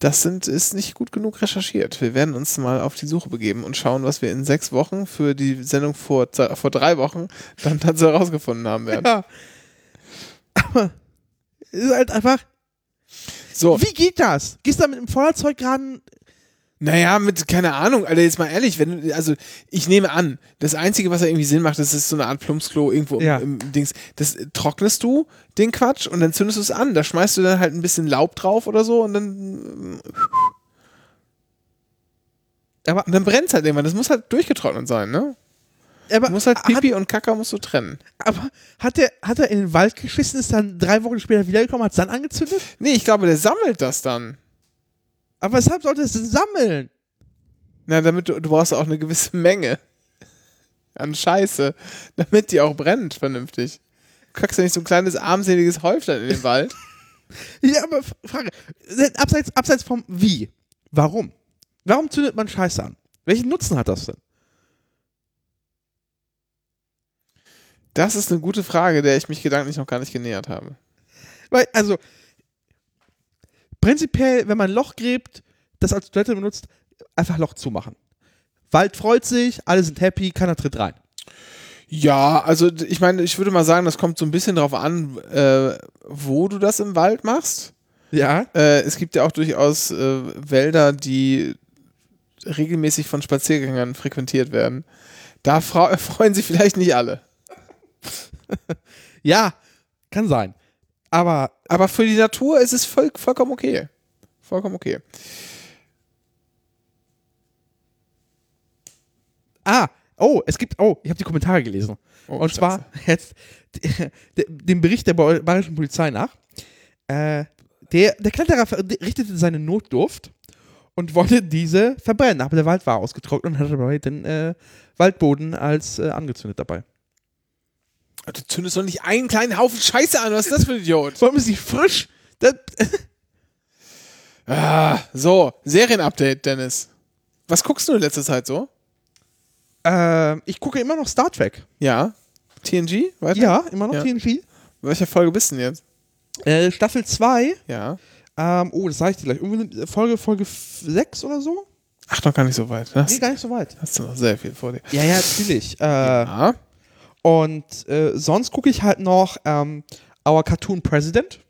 S1: das sind, ist nicht gut genug recherchiert. Wir werden uns mal auf die Suche begeben und schauen, was wir in sechs Wochen für die Sendung vor, vor drei Wochen dann dazu herausgefunden haben werden.
S2: Ja. Aber ist halt einfach.
S1: So,
S2: Wie geht das? Gehst du da mit dem Feuerzeug gerade.
S1: naja, mit, keine Ahnung, Alter, jetzt mal ehrlich, wenn, du- also ich nehme an, das Einzige, was da irgendwie Sinn macht, das ist so eine Art Plumpsklo irgendwo
S2: Ja.
S1: im, im Dings. Das äh, trocknest du, den Quatsch, und dann zündest du es an. Da schmeißt du dann halt ein bisschen Laub drauf oder so und dann,
S2: Aber,
S1: und dann brennt es halt irgendwann. Das muss halt durchgetrocknet sein, ne?
S2: Aber,
S1: Du musst halt
S2: hat,
S1: Pipi und Kaka musst du trennen.
S2: aber hat, der, hat er in den Wald geschissen, ist dann drei Wochen später wiedergekommen, hat es dann angezündet?
S1: Nee, ich glaube, der sammelt das dann.
S2: Aber weshalb sollte es sammeln?
S1: Na, damit du, du brauchst auch eine gewisse Menge an Scheiße, damit die auch brennt vernünftig. Du kackst ja nicht so ein kleines armseliges Häuflein in den Wald.
S2: Ja, aber Frage, abseits, abseits vom Wie, warum? Warum zündet man Scheiße an? Welchen Nutzen hat das denn?
S1: Das ist eine gute Frage, der ich mich gedanklich noch gar nicht genähert habe.
S2: Weil, also, prinzipiell, wenn man ein Loch gräbt, das als Toilette benutzt, einfach Loch zumachen. Wald freut sich, alle sind happy, keiner tritt rein.
S1: Ja, also ich meine, ich würde mal sagen, das kommt so ein bisschen drauf an, äh, wo du das im Wald machst.
S2: Ja.
S1: Äh, es gibt ja auch durchaus äh, Wälder, die regelmäßig von Spaziergängern frequentiert werden. Da freuen sich vielleicht nicht alle.
S2: Ja, kann sein. Aber
S1: Aber für die Natur ist es voll, vollkommen okay. Vollkommen okay.
S2: Ah, oh, es gibt, oh, ich habe die Kommentare gelesen.
S1: Oh,
S2: und
S1: Scheiße.
S2: zwar jetzt de- dem Bericht der ba- bayerischen Polizei nach. Äh, der, der Kletterer richtete seine Notdurft und wollte diese verbrennen. Aber der Wald war ausgetrocknet und hatte dabei den äh, Waldboden als äh, angezündet dabei.
S1: Du zündest doch nicht einen kleinen Haufen Scheiße an. Was ist das für ein Idiot?
S2: Vor allem ist sie frisch. Das,
S1: Ah, so, Serienupdate, Dennis. Was guckst du in letzter Zeit so?
S2: äh, ich gucke immer noch Star Trek.
S1: Ja. TNG? Weiter?
S2: Ja, immer noch
S1: Ja.
S2: TNG.
S1: Welche Folge bist du denn jetzt?
S2: Äh, Staffel 2.
S1: Ja.
S2: Ähm, oh, das sage ich dir gleich. Irgendwie Folge, Folge 6 oder so?
S1: Ach, noch gar nicht so weit.
S2: Nee,
S1: Hast,
S2: gar nicht so weit.
S1: hast du noch sehr viel vor dir.
S2: Ja, ja, natürlich. Äh,
S1: Ja.
S2: Und äh, sonst gucke ich halt noch ähm, Our Cartoon President.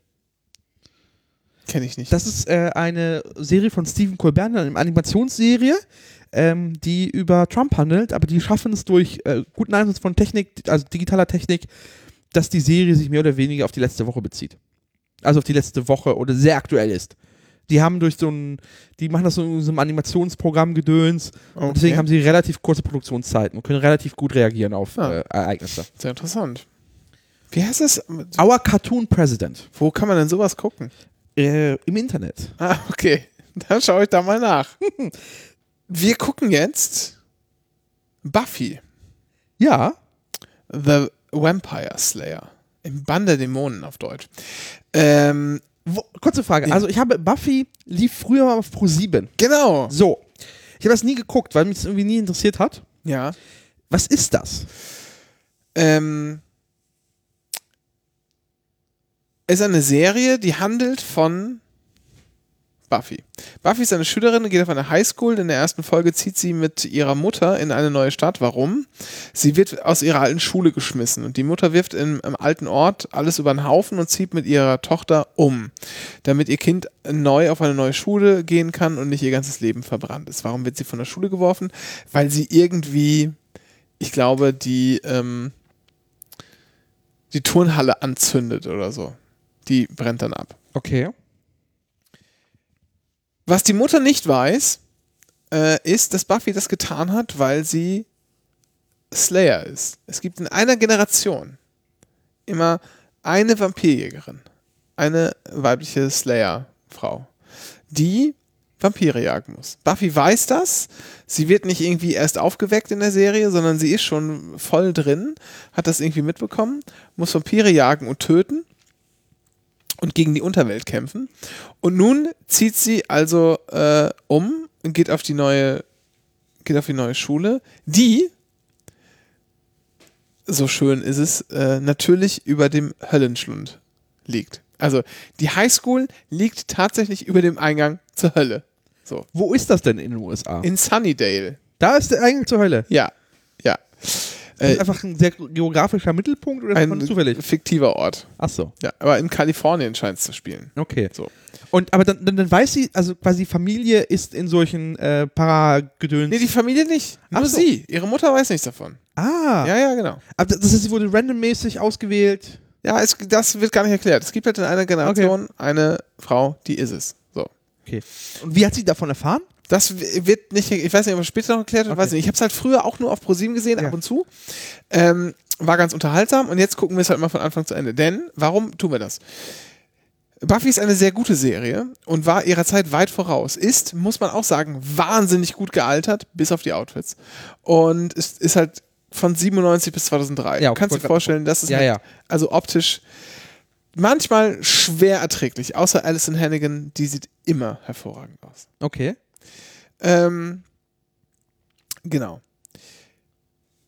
S1: Kenne ich nicht.
S2: Das ist äh, eine Serie von Stephen Colbert, eine Animationsserie, ähm, die über Trump handelt, aber die schaffen es durch äh, guten Einsatz von Technik, also digitaler Technik, dass die Serie sich mehr oder weniger auf die letzte Woche bezieht. Also auf die letzte Woche oder sehr aktuell ist. Die haben durch so ein, die machen das so in so einem Animationsprogramm gedöns und deswegen haben sie relativ kurze Produktionszeiten und können relativ gut reagieren auf
S1: Ah.
S2: äh, Ereignisse.
S1: Sehr interessant. Wie heißt das?
S2: Our Cartoon President.
S1: Wo kann man denn sowas gucken?
S2: Äh, Im Internet.
S1: Ah, okay. Dann schaue ich da mal nach. Wir gucken jetzt Buffy,
S2: Ja.
S1: The Vampire Slayer. Im Bann der Dämonen auf Deutsch. Ähm,
S2: Wo, kurze Frage.
S1: Ja.
S2: Also ich habe Buffy lief früher mal auf Pro 7.
S1: genau.
S2: So. Ich habe das nie geguckt, weil mich das irgendwie nie interessiert hat.
S1: Ja.
S2: Was ist das?
S1: Ähm, ist eine Serie, die handelt von Buffy. Buffy ist eine Schülerin, geht auf eine Highschool. In der ersten Folge zieht sie mit ihrer Mutter in eine neue Stadt. Warum? Sie wird aus ihrer alten Schule geschmissen und die Mutter wirft im, im alten Ort alles über den Haufen und zieht mit ihrer Tochter um, damit ihr Kind neu auf eine neue Schule gehen kann und nicht ihr ganzes Leben verbrannt ist. Warum wird sie von der Schule geworfen? Weil sie irgendwie, ich glaube, die ähm, die Turnhalle anzündet oder so. Die brennt dann ab.
S2: Okay.
S1: Was die Mutter nicht weiß, äh, ist, dass Buffy das getan hat, weil sie Slayer ist. Es gibt in einer Generation immer eine Vampirjägerin, eine weibliche Slayer-Frau, die Vampire jagen muss. Buffy weiß das. Sie wird nicht irgendwie erst aufgeweckt in der Serie, sondern sie ist schon voll drin, hat das irgendwie mitbekommen, muss Vampire jagen und töten und gegen die Unterwelt kämpfen. Und nun zieht sie also äh, um und geht auf die neue, geht auf die neue Schule, die, so schön ist es, äh, natürlich über dem Höllenschlund liegt. Also die Highschool liegt tatsächlich über dem Eingang zur Hölle. So.
S2: Wo ist das denn in den USA?
S1: In Sunnydale.
S2: da ist der Eingang zur Hölle.
S1: Ja. Ja.
S2: Ist das
S1: Äh,
S2: einfach ein sehr geografischer Mittelpunkt oder ist
S1: ein
S2: zufällig?
S1: fiktiver Ort.
S2: Ach so.
S1: Ja, aber in Kalifornien scheint es zu spielen.
S2: Okay.
S1: So.
S2: Und aber dann, dann, dann weiß sie, also quasi Familie ist in solchen äh, Paragedöns.
S1: Nee, die Familie nicht. Nur
S2: Ach so.
S1: sie. Ihre Mutter weiß nichts davon.
S2: ah.
S1: Ja, ja, genau.
S2: Aber das heißt, sie wurde randommäßig ausgewählt.
S1: Ja, es, das wird gar nicht erklärt. Es gibt halt in einer Generation eine Frau, die ist es. So.
S2: Okay. Und wie hat sie davon erfahren?
S1: Das wird nicht, ich weiß nicht, ob es später noch erklärt wird,
S2: Okay.
S1: weiß nicht. Ich habe es halt früher auch nur auf ProSieben gesehen,
S2: Ja.
S1: ab und zu. Ähm, war ganz unterhaltsam und jetzt gucken wir es halt mal von Anfang zu Ende. Denn, warum tun wir das? Buffy ist eine sehr gute Serie und war ihrer Zeit weit voraus. Ist, muss man auch sagen, wahnsinnig gut gealtert, bis auf die Outfits. Und ist, ist halt von 97 bis 2003.
S2: Ja,
S1: du kannst dir
S2: wollte-
S1: vorstellen, das ist
S2: Ja,
S1: halt,
S2: ja.
S1: also optisch manchmal schwer erträglich. Außer Alison Hannigan, die sieht immer hervorragend aus.
S2: Okay.
S1: Ähm, genau.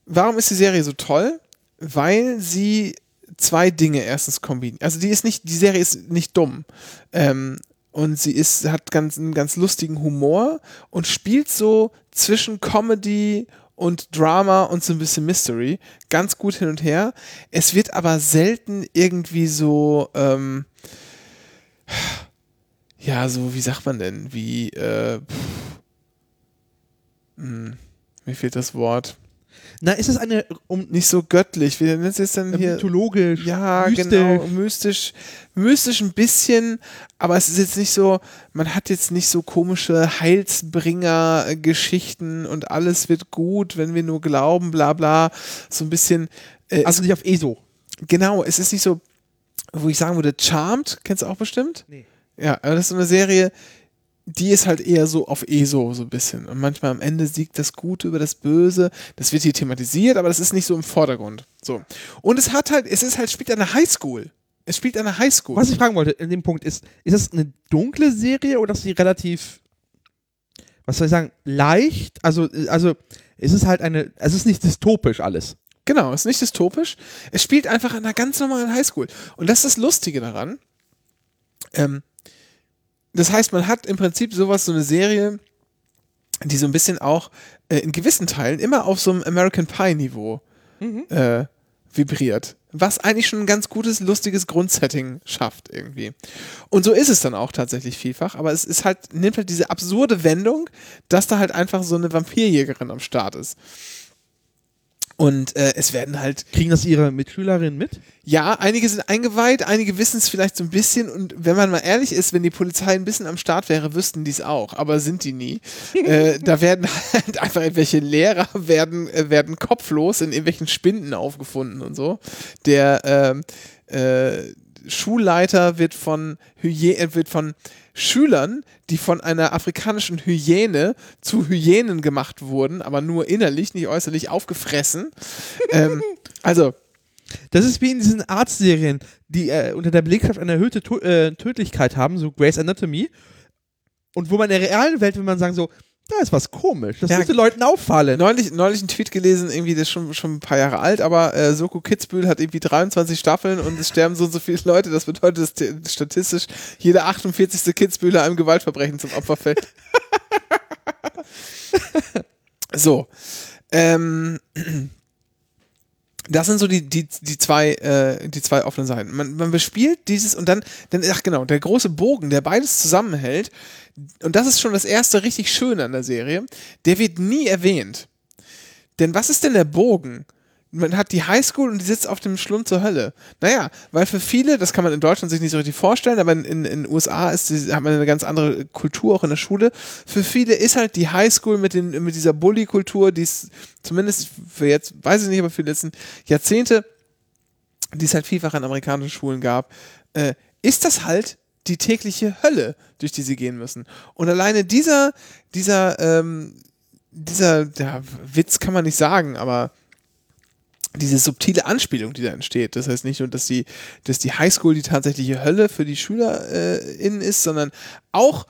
S1: Warum ist die Serie so toll? Weil sie zwei Dinge erstens kombiniert. Also die ist nicht, die Serie ist nicht dumm. Ähm, und sie ist, hat ganz, einen ganz lustigen Humor und spielt so zwischen Comedy und Drama und so ein bisschen Mystery. Ganz gut hin und her. Es wird aber selten irgendwie so, ähm, ja, so, wie sagt man denn, wie, äh, pff, hm, mir fehlt das Wort.
S2: Na, ist es eine um
S1: Nicht so göttlich, wie nennt es denn hier?
S2: mythologisch,
S1: Ja,
S2: mystisch?
S1: genau, mystisch, mystisch ein bisschen, aber es ist jetzt nicht so, man hat jetzt nicht so komische Heilsbringer-Geschichten und alles wird gut, wenn wir nur glauben, bla bla, so ein bisschen, äh,
S2: Also nicht auf ESO.
S1: genau, es ist nicht so, wo ich sagen würde, Charmed, kennst du auch bestimmt?
S2: Nee.
S1: Ja, aber das ist so eine Serie, die ist halt eher so auf ESO so ein bisschen. Und manchmal am Ende siegt das Gute über das Böse. Das wird hier thematisiert, aber das ist nicht so im Vordergrund. So. Und es hat halt, es ist halt, spielt an der Highschool. Es spielt an der Highschool.
S2: Was ich fragen wollte in dem Punkt ist, ist das eine dunkle Serie oder ist sie relativ, was soll ich sagen, leicht? Also, also ist es halt eine, es ist nicht dystopisch alles.
S1: Genau, ist nicht dystopisch. Es spielt einfach an einer ganz normalen Highschool. Und das ist das Lustige daran. Ähm, das heißt, man hat im Prinzip sowas, so eine Serie, die so ein bisschen auch äh, in gewissen Teilen immer auf so einem American Pie-Niveau äh, vibriert. Was eigentlich schon ein ganz gutes, lustiges Grundsetting schafft irgendwie. Und so ist es dann auch tatsächlich vielfach, aber es ist halt, nimmt halt diese absurde Wendung, dass da halt einfach so eine Vampirjägerin am Start ist. Und äh, es werden halt
S2: Kriegen das ihre Mitschülerinnen mit?
S1: ja, einige sind eingeweiht, einige wissen es vielleicht so ein bisschen und wenn man mal ehrlich ist, wenn die Polizei ein bisschen am Start wäre, wüssten die es auch, aber sind die nie. äh, da werden halt einfach irgendwelche Lehrer werden, äh, werden kopflos in irgendwelchen Spinden aufgefunden und so. Der ähm, äh, Schulleiter wird von, äh, wird von Schülern, die von einer afrikanischen Hyäne zu Hyänen gemacht wurden, aber nur innerlich, nicht äußerlich, aufgefressen. ähm, also,
S2: Das ist wie in diesen Arztserien, die äh, unter der Belegschaft eine erhöhte to äh, Tödlichkeit haben, so Grey's Anatomy. Und wo man in der realen Welt will man sagen so, da ist was komisch. Das
S1: Ja.
S2: müsste Leuten auffallen.
S1: Neulich, neulich einen Tweet gelesen, irgendwie, das ist schon, schon ein paar Jahre alt, aber äh, Soko Kitzbühel hat irgendwie 23 Staffeln und es sterben so und so viele Leute. Das bedeutet, dass statistisch jeder 48. Kitzbühler einem Gewaltverbrechen zum Opfer fällt. so. Ähm, das sind so die, die, die, zwei, äh, die zwei offenen Seiten. Man, man bespielt dieses und dann, dann, ach genau, der große Bogen, der beides zusammenhält, und das ist schon das erste richtig Schöne an der Serie, der wird nie erwähnt. Denn was ist denn der Bogen? Man hat die Highschool und die sitzt auf dem Schlund zur Hölle. Naja, weil für viele, das kann man in Deutschland sich nicht so richtig vorstellen, aber in in, den USA ist, hat man eine ganz andere Kultur auch in der Schule. Für viele ist halt die Highschool mit, den, mit dieser Bully-Kultur, die es zumindest für jetzt, weiß ich nicht, aber für die letzten Jahrzehnte, die es halt vielfach an amerikanischen Schulen gab, äh, ist das halt die tägliche Hölle, durch die sie gehen müssen. Und alleine dieser, dieser, ähm, dieser ja, Witz kann man nicht sagen, aber diese subtile Anspielung, die da entsteht. Das heißt nicht nur, dass die, dass die Highschool die tatsächliche Hölle für die SchülerInnen ist, sondern auch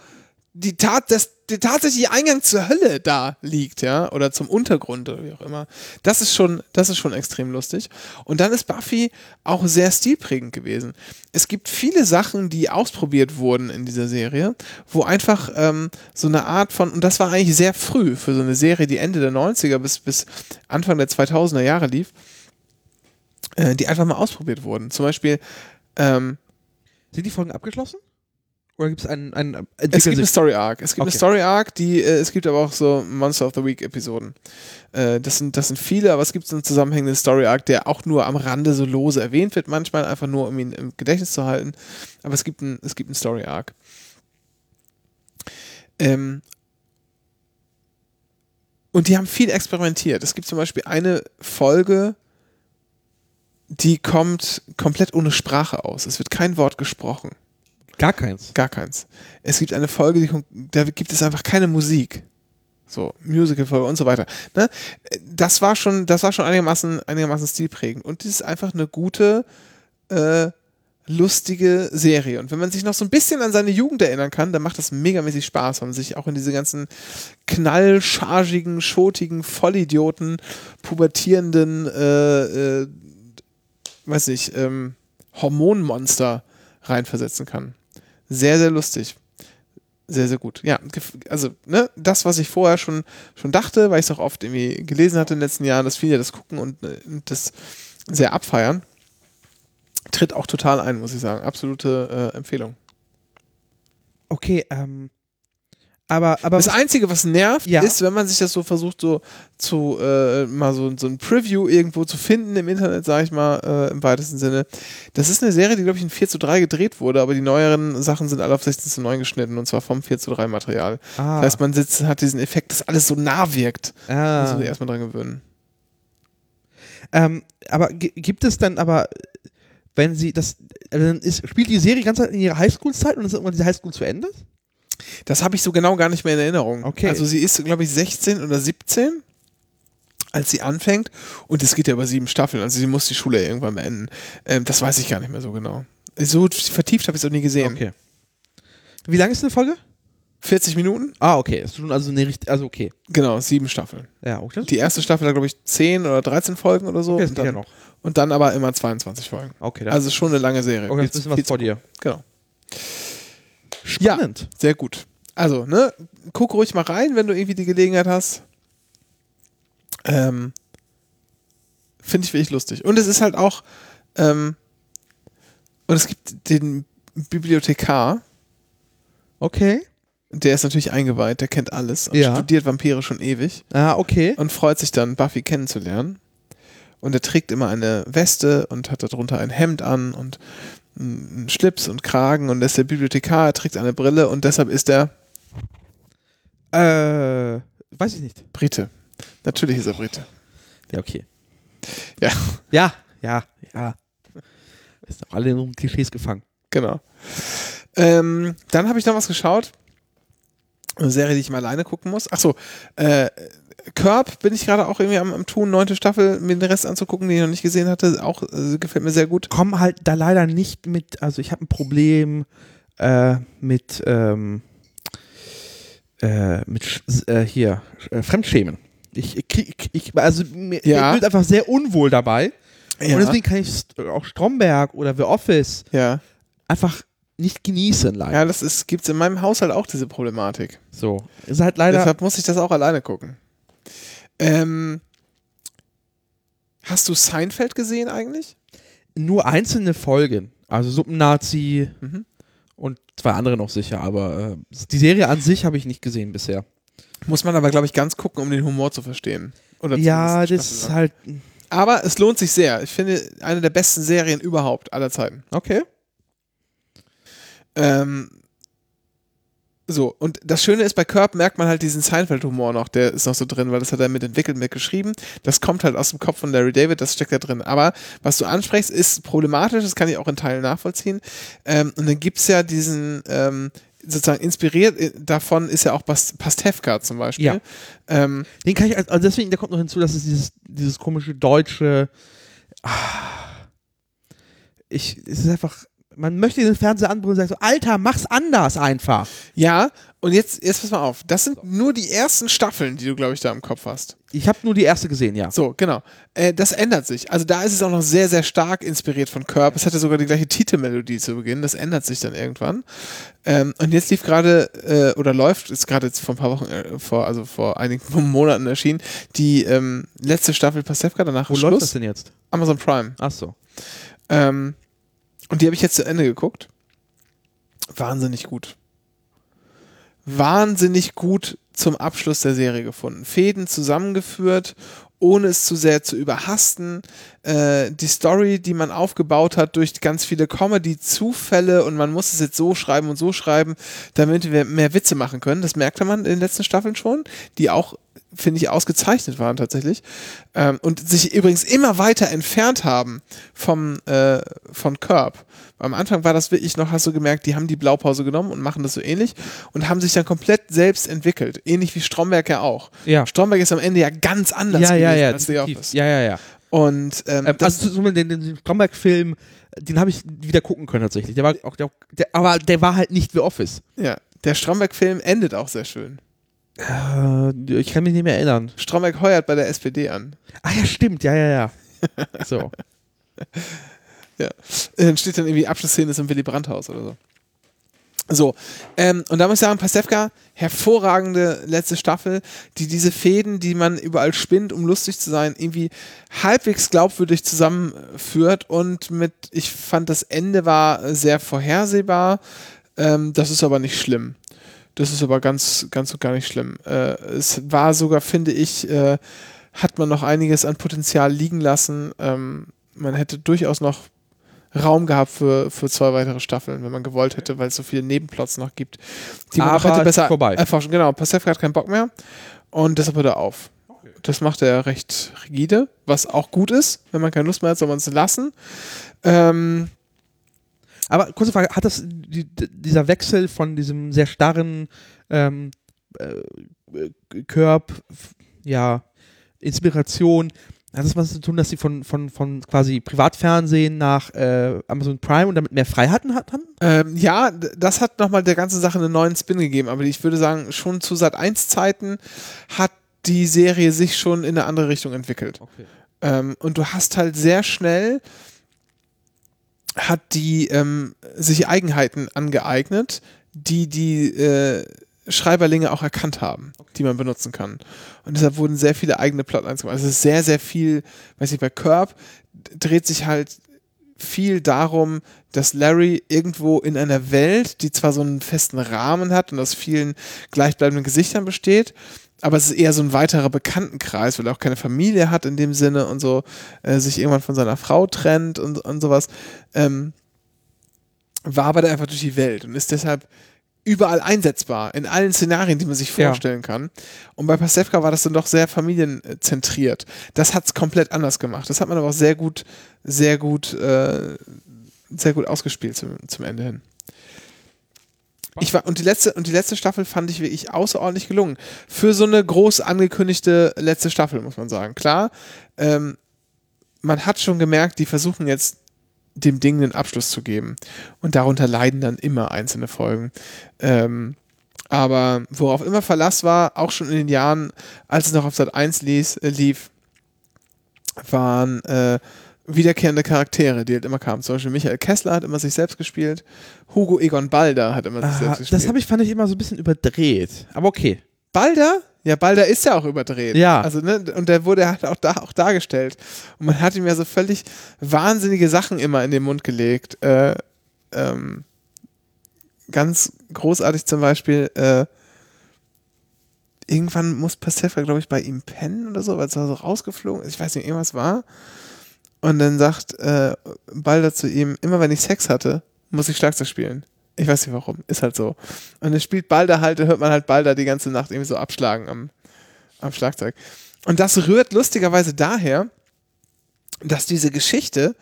S1: die Tat, dass der tatsächliche Eingang zur Hölle da liegt, ja, oder zum Untergrund oder wie auch immer. Das ist schon, das ist schon extrem lustig. Und dann ist Buffy auch sehr stilprägend gewesen. Es gibt viele Sachen, die ausprobiert wurden in dieser Serie, wo einfach ähm, so eine Art von, und das war eigentlich sehr früh für so eine Serie, die Ende der 90er bis, bis Anfang der 2000er Jahre lief, äh, die einfach mal ausprobiert wurden. Zum Beispiel, ähm,
S2: Sind die Folgen abgeschlossen? Oder gibt es einen, einen
S1: Es gibt eine Story Arc. Es gibt eine
S2: Okay.
S1: Story Arc, die äh, es gibt aber auch so Monster of the Week Episoden. Äh, das sind das sind viele, aber es gibt so einen zusammenhängenden Story Arc, der auch nur am Rande so lose erwähnt wird, manchmal einfach nur um ihn im Gedächtnis zu halten. Aber es gibt ein es gibt einen Story Arc. Ähm, und die haben viel experimentiert. Es gibt zum Beispiel eine Folge, die kommt komplett ohne Sprache aus. Es wird kein Wort gesprochen.
S2: Gar keins.
S1: Gar keins. Es gibt eine Folge, die, da gibt es einfach keine Musik. So, Musical-Folge und so weiter. Ne? Das war schon, das war schon einigermaßen, einigermaßen stilprägend. Und das ist einfach eine gute, äh, lustige Serie. Und wenn man sich noch so ein bisschen an seine Jugend erinnern kann, dann macht das megamäßig Spaß, weil man sich auch in diese ganzen knallchargigen, schotigen, Vollidioten, pubertierenden, äh, äh, weiß nicht, ähm, Hormonmonster reinversetzen kann. Sehr, sehr lustig. Sehr, sehr gut. Ja, also ne, das, was ich vorher schon, schon dachte, weil ich es auch oft irgendwie gelesen hatte in den letzten Jahren, dass viele das gucken und, äh, und das sehr abfeiern, tritt auch total ein, muss ich sagen. Absolute äh, Empfehlung.
S2: Okay, ähm. Aber, aber
S1: Das Einzige, was nervt,
S2: Ja.
S1: ist, wenn man sich das so versucht, so zu äh, mal so, so ein Preview irgendwo zu finden im Internet, sage ich mal, äh, im weitesten Sinne. Das ist eine Serie, die, glaube ich, in 4 zu 3 gedreht wurde, aber die neueren Sachen sind alle auf 16 zu 9 geschnitten und zwar vom 4 zu 3 Material.
S2: ah,
S1: Das heißt, man sitzt, hat diesen Effekt, dass alles so nah wirkt. Da muss
S2: ah,
S1: man sich erstmal dran gewöhnen.
S2: ähm, aber gi- gibt es dann aber, wenn sie das, also dann ist, spielt die Serie die ganze Zeit in ihrer Highschool-Zeit und ist irgendwann diese Highschool zu Ende?
S1: Das habe ich so genau gar nicht mehr in Erinnerung.
S2: Okay.
S1: Also sie ist, glaube ich, 16 oder 17, als sie anfängt. Und es geht ja über sieben Staffeln. Also sie muss die Schule irgendwann beenden. Ähm, das weiß ich gar nicht mehr so genau. So vertieft habe ich es auch nie gesehen.
S2: Okay. Wie lange ist eine Folge?
S1: 40 Minuten?
S2: Ah, okay. Ist schon also eine richtig, also okay.
S1: Genau, sieben Staffeln.
S2: Ja, okay.
S1: Die erste Staffel hat, glaube ich, 10 oder 13 Folgen oder so.
S2: okay,
S1: und,
S2: geht ja
S1: dann,
S2: noch.
S1: und dann aber immer 22 Folgen.
S2: Okay, dann
S1: Also schon eine lange Serie.
S2: okay, jetzt wir
S1: viel
S2: was vor dir.
S1: Genau.
S2: Spannend.
S1: Sehr gut. Also, ne, guck ruhig mal rein, wenn du irgendwie die Gelegenheit hast. Ähm, Finde ich wirklich lustig. Und es ist halt auch, ähm, und es gibt den Bibliothekar,
S2: Okay.
S1: der ist natürlich eingeweiht, der kennt alles und
S2: Ja.
S1: studiert Vampire schon ewig
S2: Ah, okay.
S1: und freut sich dann, Buffy kennenzulernen. Und er trägt immer eine Weste und hat darunter ein Hemd an und einen Schlips und Kragen und er ist der Bibliothekar, er trägt eine Brille und deshalb ist er
S2: Äh, weiß ich nicht.
S1: Brite. Natürlich ist er Brite.
S2: Ja, okay.
S1: Ja.
S2: Ja, ja, ja. Ist doch alle in Klischees gefangen.
S1: Genau. Ähm, dann habe ich noch was geschaut. Eine Serie, die ich mal alleine gucken muss. Achso, äh, Curb bin ich gerade auch irgendwie am, am tun, neunte Staffel, mir den Rest anzugucken, den ich noch nicht gesehen hatte. Auch äh, gefällt mir sehr gut.
S2: Komm halt da leider nicht mit, also ich habe ein Problem äh, mit, ähm, äh, mit äh, hier, äh, Fremdschämen. Ich, krieg, ich, also mir,
S1: Ja.
S2: mir einfach sehr unwohl dabei.
S1: Ja.
S2: Und deswegen kann ich auch Stromberg oder The Office
S1: ja.
S2: einfach nicht genießen, leider.
S1: ja, das ist, gibt's in meinem Haushalt auch diese Problematik.
S2: So. Ist halt leider.
S1: Deshalb muss ich das auch alleine gucken. Ähm, hast du Seinfeld gesehen eigentlich?
S2: nur einzelne Folgen. Also Suppennazi
S1: Mhm.
S2: und zwei andere noch sicher, aber äh, die Serie an sich habe ich nicht gesehen bisher.
S1: Muss man aber, glaube ich, ganz gucken, um den Humor zu verstehen. Oder
S2: Ja, das ist halt.
S1: Aber es lohnt sich sehr. Ich finde, eine der besten Serien überhaupt aller Zeiten.
S2: Okay.
S1: Ähm, so, und das Schöne ist, bei Curb merkt man halt diesen Seinfeld-Humor noch, der ist noch so drin, weil das hat er mitentwickelt, mitgeschrieben. Das kommt halt aus dem Kopf von Larry David, das steckt da drin. Aber was du ansprichst, ist problematisch, das kann ich auch in Teilen nachvollziehen. Ähm, und dann gibt's ja diesen, ähm, sozusagen inspiriert äh, davon ist ja auch Pas Pastewka zum Beispiel.
S2: Ja.
S1: Ähm,
S2: Den kann ich, als- also deswegen, da kommt noch hinzu, dass es dieses, dieses komische deutsche. Ah, ich, es ist einfach. Man möchte den Fernseher anbrüllen und sagt so, Alter, mach's anders einfach.
S1: ja, und jetzt, jetzt pass mal auf. Das sind nur die ersten Staffeln, die du, glaube ich, da im Kopf hast.
S2: Ich habe nur die erste gesehen, ja.
S1: So, genau. Äh, das ändert sich. Also da ist es auch noch sehr, sehr stark inspiriert von Curb. Es hatte sogar die gleiche Titelmelodie zu Beginn. Das ändert sich dann irgendwann. Ähm, und jetzt lief gerade, äh, oder läuft, ist gerade jetzt vor ein paar Wochen, äh, vor, also vor einigen Monaten erschienen, die ähm, letzte Staffel Pasewka, danach
S2: Wo
S1: ist
S2: läuft
S1: Schluss.
S2: das denn jetzt?
S1: Amazon Prime.
S2: Ach so.
S1: Ähm, und die habe ich jetzt zu Ende geguckt. Wahnsinnig gut. Wahnsinnig gut zum Abschluss der Serie gefunden. Fäden zusammengeführt, ohne es zu sehr zu überhasten. Äh, die Story, die man aufgebaut hat durch ganz viele Comedy-Zufälle und man muss es jetzt so schreiben und so schreiben, damit wir mehr Witze machen können. Das merkte man in den letzten Staffeln schon, die auch finde ich, ausgezeichnet waren tatsächlich. Ähm, und sich übrigens immer weiter entfernt haben vom, äh, von Curb. Am Anfang war das wirklich noch, hast du gemerkt, die haben die Blaupause genommen und machen das so ähnlich und haben sich dann komplett selbst entwickelt. Ähnlich wie Stromberg ja auch.
S2: Ja.
S1: Stromberg ist am Ende ja ganz anders
S2: Ja, ja, ja.
S1: als The. Office.
S2: Ja, ja, ja.
S1: Und ähm,
S2: Ähm, also zum den, den Stromberg-Film, den habe ich wieder gucken können tatsächlich. Der war auch, der, der, aber der war halt nicht The Office.
S1: ja, der Stromberg-Film endet auch sehr schön.
S2: Äh, ich kann mich nicht mehr erinnern.
S1: Stromberg heuert bei der SPD an.
S2: Ah ja, stimmt, ja, ja, ja. So.
S1: Ja. Dann steht dann irgendwie Abschlussszene ist im Willy Brandt-Haus oder so. So, ähm, und da muss ich sagen, Pastewka, hervorragende letzte Staffel, die diese Fäden, die man überall spinnt, um lustig zu sein, irgendwie halbwegs glaubwürdig zusammenführt und mit, ich fand das Ende war sehr vorhersehbar, ähm, das ist aber nicht schlimm. Das ist aber ganz, ganz und gar nicht schlimm. Äh, es war sogar, finde ich, äh, hat man noch einiges an Potenzial liegen lassen. Ähm, man hätte durchaus noch Raum gehabt für, für zwei weitere Staffeln, wenn man gewollt hätte, weil es so viele Nebenplots noch gibt, die man
S2: Aber
S1: noch hätte besser
S2: vorbei.
S1: erforschen. Genau, Pasewka hat keinen Bock mehr und deshalb hört er auf. Das macht er recht rigide, was auch gut ist. Wenn man keine Lust mehr hat, soll man es lassen. Ähm,
S2: Aber kurze Frage, hat das die, dieser Wechsel von diesem sehr starren ähm, äh, Körb, f- ja, Inspiration, hat das was zu tun, dass sie von, von, von quasi Privatfernsehen nach äh, Amazon Prime und damit mehr Freiheiten hatten?
S1: Ähm, ja, das hat nochmal der ganzen Sache einen neuen Spin gegeben, aber ich würde sagen, schon zu Sat 1 Zeiten hat die Serie sich schon in eine andere Richtung entwickelt.
S2: Okay.
S1: Ähm, und du hast halt sehr schnell hat die ähm, sich Eigenheiten angeeignet, die die äh, Schreiberlinge auch erkannt haben, die man benutzen kann. Und deshalb wurden sehr viele eigene Plotlines gemacht. Also es ist sehr, sehr viel, weiß ich, bei Curb dreht sich halt viel darum, dass Larry irgendwo in einer Welt, die zwar so einen festen Rahmen hat und aus vielen gleichbleibenden Gesichtern besteht, aber es ist eher so ein weiterer Bekanntenkreis, weil er auch keine Familie hat in dem Sinne und so, äh, sich irgendwann von seiner Frau trennt und, und sowas, ähm, war aber einfach durch die Welt und ist deshalb überall einsetzbar, in allen Szenarien, die man sich
S2: Ja.
S1: vorstellen kann. Und bei Pasewka war das dann doch sehr familienzentriert. Das hat es komplett anders gemacht. Das hat man aber auch sehr gut, sehr gut, äh, sehr gut ausgespielt zum, zum Ende hin. Ich war, und die letzte, und die letzte Staffel fand ich wirklich außerordentlich gelungen. Für so eine groß angekündigte letzte Staffel, muss man sagen. Klar, ähm, man hat schon gemerkt, die versuchen jetzt dem Ding einen Abschluss zu geben. Und darunter leiden dann immer einzelne Folgen. Ähm, aber worauf immer Verlass war, auch schon in den Jahren, als es noch auf Sat 1 lief, äh, lief waren äh, wiederkehrende Charaktere, die halt immer kamen. Zum Beispiel Michael Kessler hat immer sich selbst gespielt, Hugo Egon Balder hat immer sich
S2: Ah,
S1: selbst gespielt.
S2: das habe ich, fand ich immer so ein bisschen überdreht. Aber okay.
S1: Balder? Ja, Balder ist ja auch überdreht.
S2: Ja.
S1: Also, ne, und der wurde halt auch da auch dargestellt. Und man hat ihm ja so völlig wahnsinnige Sachen immer in den Mund gelegt. Äh, ähm, ganz großartig zum Beispiel, äh, irgendwann muss Pastewka, glaube ich, bei ihm pennen oder so, weil es war so rausgeflogen ist. Ich weiß nicht, irgendwas war. Und dann sagt äh, Balder zu ihm, immer wenn ich Sex hatte, muss ich Schlagzeug spielen. Ich weiß nicht warum, ist halt so. Und dann spielt Balder halt, hört man halt Balder die ganze Nacht irgendwie so abschlagen am, am Schlagzeug. Und das rührt lustigerweise daher, dass diese Geschichte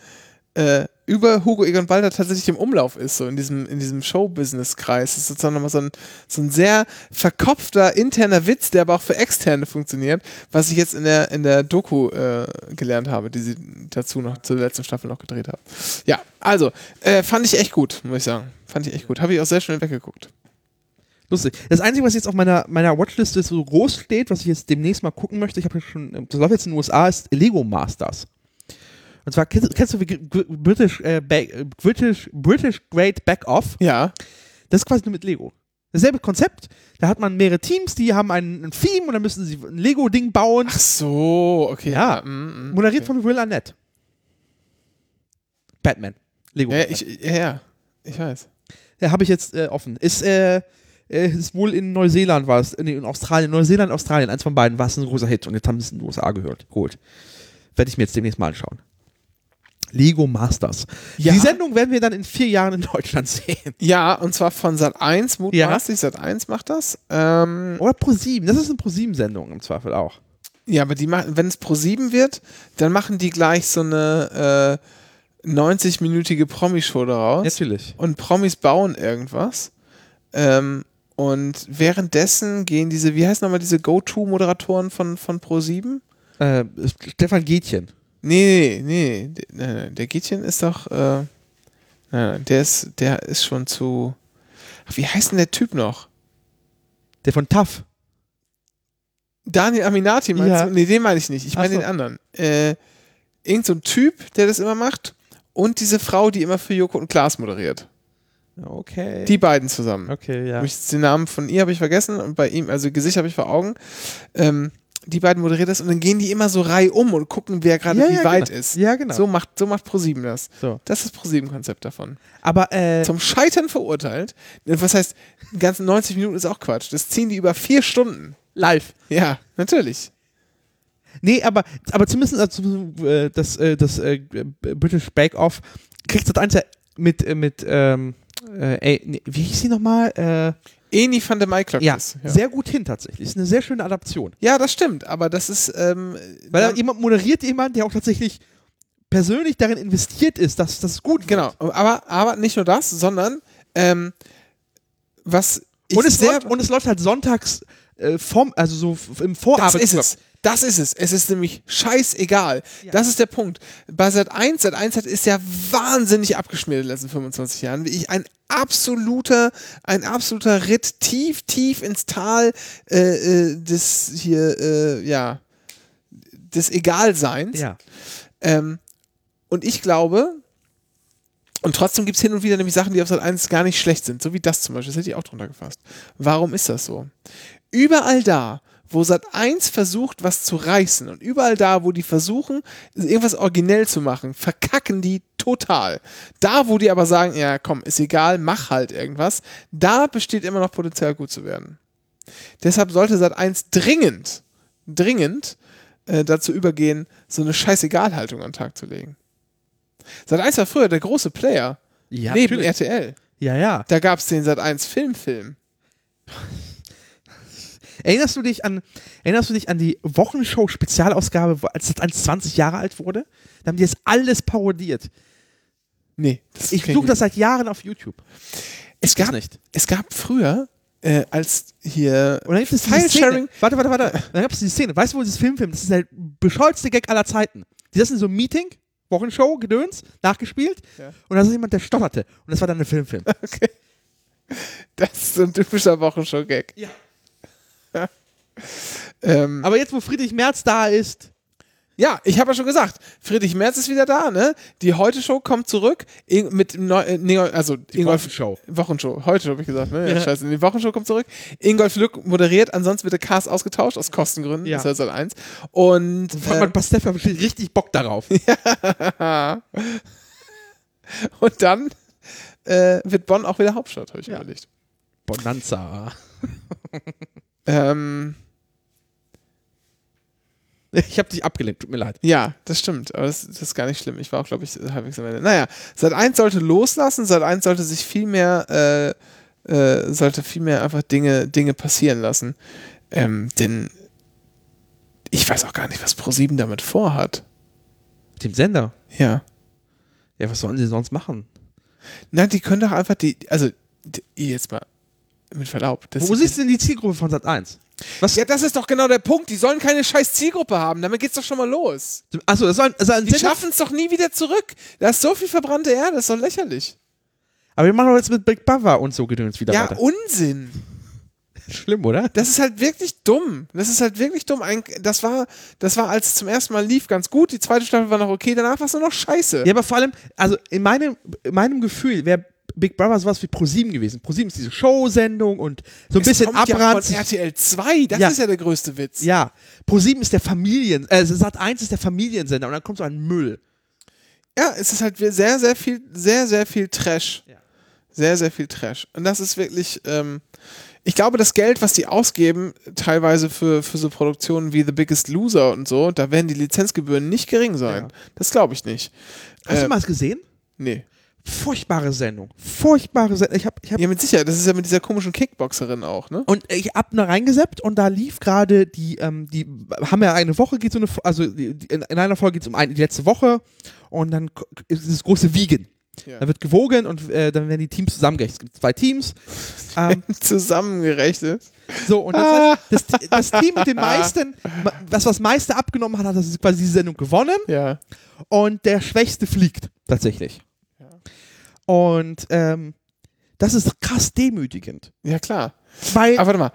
S1: äh, über Hugo Egon Balder tatsächlich im Umlauf ist, so in diesem, in diesem Show-Business-Kreis. Das ist sozusagen nochmal so ein, so ein sehr verkopfter interner Witz, der aber auch für Externe funktioniert, was ich jetzt in der, in der Doku äh, gelernt habe, die sie dazu noch zur letzten Staffel noch gedreht haben. Ja, also, äh, fand ich echt gut, muss ich sagen. Fand ich echt gut. Habe ich auch sehr schnell weggeguckt.
S2: Lustig. Das Einzige, was jetzt auf meiner, meiner Watchliste so groß steht, was ich jetzt demnächst mal gucken möchte, ich habe schon, das läuft jetzt in den USA, ist Lego Masters. Und zwar, kennst, kennst du wie British, äh, British, British Great Back Off?
S1: Ja.
S2: Das ist quasi nur mit Lego. Dasselbe Konzept. Da hat man mehrere Teams, die haben ein, ein Theme und dann müssen sie ein Lego-Ding bauen.
S1: Ach so, okay.
S2: Ja.
S1: mm, mm,
S2: Moderiert
S1: okay.
S2: von Will Arnett. Batman. Lego.
S1: Ja, ich, ja, ja, ich weiß.
S2: Ja, habe ich jetzt äh, offen. Ist, äh, äh, ist wohl in Neuseeland war es, nee, in Australien, Neuseeland, Australien, eins von beiden war es ein großer Hit und jetzt haben sie es in den USA gehört, geholt. Werde ich mir jetzt demnächst mal anschauen. Lego Masters.
S1: Ja.
S2: Die Sendung werden wir dann in vier Jahren in Deutschland sehen.
S1: Ja, und zwar von Sat 1, mutmaßlich. Sat 1 macht das. Ähm,
S2: Oder Pro7. Das ist eine Pro7-Sendung im Zweifel auch.
S1: ja, aber die machen, wenn es Pro 7 wird, dann machen die gleich so eine äh, 90-minütige Promi-Show daraus.
S2: Natürlich.
S1: Und Promis bauen irgendwas. Ähm, und währenddessen gehen diese, wie heißen nochmal diese Go-To-Moderatoren von, von Pro 7?
S2: Äh, Stefan Gätchen.
S1: Nee, nee, nee, nee, nee, nee, der Gietchen ist doch, äh, nein, der ist, der ist schon zu, Ach, wie heißt denn der Typ noch?
S2: Der von TAF.
S1: Daniel Aminati meinst
S2: Ja.
S1: du? Nee, den meine ich nicht. Ich meine
S2: so.
S1: den anderen. Äh, irgend so ein Typ, der das immer macht und diese Frau, die immer für Joko und Klaas moderiert.
S2: Okay.
S1: Die beiden zusammen.
S2: okay, ja.
S1: Den Namen von ihr habe ich vergessen und bei ihm, also Gesicht habe ich vor Augen. Ähm, die beiden moderiert das und dann gehen die immer so reihum und gucken, wer gerade
S2: Ja,
S1: wie
S2: ja,
S1: weit
S2: genau.
S1: ist.
S2: Ja, genau.
S1: So macht, so macht ProSieben das.
S2: So.
S1: Das ist das ProSieben-Konzept davon.
S2: Aber äh,
S1: Zum Scheitern verurteilt. Was heißt, die ganzen 90 Minuten ist auch Quatsch. Das ziehen die über vier Stunden.
S2: live.
S1: Ja, natürlich.
S2: Nee, aber, aber zumindest also, äh, das, äh, das äh, British Bake Off kriegt das eins mit, äh, mit ähm, äh, nee, wie hieß sie nochmal? Äh,
S1: Eni van der Maiklock
S2: ja,
S1: ist. Ja.
S2: sehr gut hin tatsächlich. Ist eine sehr schöne Adaption.
S1: ja, das stimmt, aber das ist. Ähm,
S2: Weil jemand moderiert jemand, der auch tatsächlich persönlich darin investiert ist, dass das gut wird.
S1: genau, aber, aber nicht nur das, sondern ähm, was
S2: Und es, läuft, und es läuft halt sonntags äh, vom, also so im
S1: Das
S2: Vorabend.
S1: ist es. Das ist es. Es ist nämlich scheißegal. Das ist der Punkt. Bei Sat 1, Sat 1 hat ist ja wahnsinnig abgeschmiert in den letzten 25 Jahren. Wie ich ein absoluter, ein absoluter Ritt tief, tief ins Tal äh, äh, des hier, äh, ja, des Egalseins.
S2: Ja.
S1: Ähm, und ich glaube, und trotzdem gibt es hin und wieder nämlich Sachen, die auf Sat 1 gar nicht schlecht sind, so wie das zum Beispiel, das hätte ich auch drunter gefasst. Warum ist das so? Überall da, wo Sat 1 versucht, was zu reißen und überall da, wo die versuchen, irgendwas originell zu machen, verkacken die total. Da, wo die aber sagen, ja komm, ist egal, mach halt irgendwas, da besteht immer noch Potenzial, gut zu werden. Deshalb sollte Sat 1 dringend, dringend äh, dazu übergehen, so eine Scheißegal-Haltung an den Tag zu legen. Sat 1 war früher der große Player.
S2: Ja,
S1: neben
S2: natürlich.
S1: RTL.
S2: ja, ja.
S1: Da gab es den Sat 1 Filmfilm.
S2: Erinnerst du dich an, erinnerst du dich an die Wochenshow-Spezialausgabe, wo- als das 1 20 Jahre alt wurde? Da haben die das alles parodiert.
S1: Nee,
S2: Ich suche das seit Jahren auf YouTube.
S1: Es gab,
S2: nicht.
S1: es gab früher, äh, als hier
S2: Und dann gibt es
S1: File-Sharing.
S2: Szene. Warte, warte, warte. Dann gab es die Szene. Weißt du, wo dieses Filmfilm? Das ist der bescheuertste Gag aller Zeiten. Die saßen in so einem Meeting, Wochenshow, Gedöns, nachgespielt.
S1: Ja.
S2: Und da ist jemand, der stotterte. Und das war dann ein Filmfilm.
S1: Okay. Das ist so ein typischer Wochenshow-Gag.
S2: Ja.
S1: Ähm,
S2: Aber jetzt, wo Friedrich Merz da ist,
S1: ja, ich habe ja schon gesagt, Friedrich Merz ist wieder da, ne? Die Heute-Show kommt zurück In, mit Neu äh, nee, also Ingolf
S2: Wochenshow.
S1: Wochenshow. Heute habe ich gesagt, ne? Ja,
S2: Ja.
S1: Scheiße, die Wochenshow kommt zurück. Ingolf Lück moderiert, ansonsten wird der Cast ausgetauscht aus Kostengründen.
S2: Ja.
S1: Das ist halt eins. Und äh,
S2: man Pastefka bestimmt richtig Bock darauf.
S1: und dann äh, wird Bonn auch wieder Hauptstadt, habe ich
S2: Ja.
S1: überlegt.
S2: Bonanza.
S1: Ähm,
S2: Ich habe dich abgelenkt, tut mir leid.
S1: ja, das stimmt, aber das, das ist gar nicht schlimm. Ich war auch, glaube ich, halbwegs am Ende. Naja, Sat 1 sollte loslassen, Sat 1 sollte sich viel mehr, äh, äh, sollte viel mehr einfach Dinge, Dinge passieren lassen. Ähm, denn ich weiß auch gar nicht, was ProSieben damit vorhat.
S2: Dem Sender.
S1: Ja.
S2: Ja, was sollen sie sonst machen?
S1: Na, die können doch einfach die, also die, jetzt mal mit Verlaub.
S2: Wo siehst du denn die Zielgruppe von Sat 1? Was?
S1: Ja, das ist doch genau der Punkt. Die sollen keine scheiß Zielgruppe haben. Damit geht's doch schon mal los.
S2: Achso, das soll, das soll ein
S1: Die schaffen es doch nie wieder zurück. Da ist so viel verbrannte Erde, das ist doch lächerlich.
S2: Aber wir machen doch jetzt mit Big Brother und so Gedöns wieder
S1: Ja,
S2: weiter.
S1: Unsinn.
S2: Schlimm, oder?
S1: Das ist halt wirklich dumm. Das ist halt wirklich dumm. Ein- Das war, das war, als es zum ersten Mal lief, ganz gut. Die zweite Staffel war noch okay, danach war es nur noch scheiße.
S2: Ja, aber vor allem, also in meinem, in meinem Gefühl wäre Big Brother sowas wie ProSieben gewesen. ProSieben ist diese Showsendung und so ein
S1: Es
S2: bisschen
S1: kommt ja von RTL 2, das
S2: Ja.
S1: ist ja der größte Witz.
S2: Ja, ProSieben ist der Familien, äh, Sat 1 ist der Familiensender und dann kommt so ein Müll.
S1: Ja, es ist halt sehr, sehr viel, sehr, sehr viel Trash.
S2: Ja.
S1: Sehr, sehr viel Trash. Und das ist wirklich, ähm, ich glaube, das Geld, was die ausgeben, teilweise für, für so Produktionen wie The Biggest Loser und so, da werden die Lizenzgebühren nicht gering sein.
S2: Ja.
S1: Das glaube ich nicht.
S2: Hast
S1: Äh,
S2: du mal was gesehen?
S1: Nee.
S2: Furchtbare Sendung. Furchtbare Sendung. Ich hab, ich hab,
S1: Ja, mit Sicherheit. Das ist ja mit dieser komischen Kickboxerin auch, ne?
S2: und ich hab da reingeseppt und da lief gerade die, ähm, die haben ja eine Woche, geht so eine, also in, in einer Folge geht es um eine, die letzte Woche und dann ist das große Wiegen.
S1: Ja.
S2: Da wird gewogen und äh, dann werden die Teams zusammengerechnet. Es gibt zwei Teams. Ähm,
S1: Zusammengerechnet.
S2: so, und das, das, das Team mit den meisten, was das meiste abgenommen hat, hat das quasi diese Sendung gewonnen.
S1: Ja.
S2: und der Schwächste fliegt tatsächlich. Und ähm, das ist krass demütigend.
S1: Ja, klar.
S2: Weil
S1: Aber warte mal.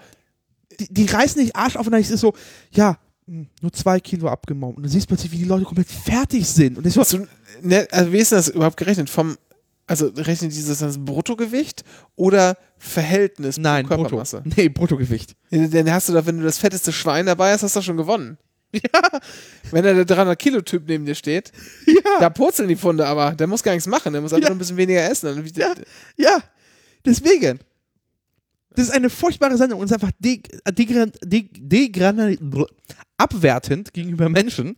S2: die, die reißen nicht Arsch auf und dann ist es so, ja, hm, nur zwei Kilo abgemaumt. Und du siehst plötzlich, wie die Leute komplett fertig sind. Und ich so,
S1: So, ne, also wie ist denn das überhaupt gerechnet? Vom, Also rechnen die das Bruttogewicht oder Verhältnis
S2: Nein,
S1: pro
S2: Brutto.
S1: Körpermasse?
S2: Nee, Bruttogewicht.
S1: Ja, Dann hast du doch, wenn du das fetteste Schwein dabei hast, hast du schon gewonnen. Ja. Wenn da der 300 Kilo Typ neben dir steht,
S2: Ja,
S1: da purzeln die Pfunde aber. Der muss gar nichts machen, der muss einfach
S2: Ja.
S1: nur ein bisschen weniger essen.
S2: Ja, ja. Deswegen. Das ist eine furchtbare Sendung und ist einfach de degra de degra brr, abwertend gegenüber Menschen.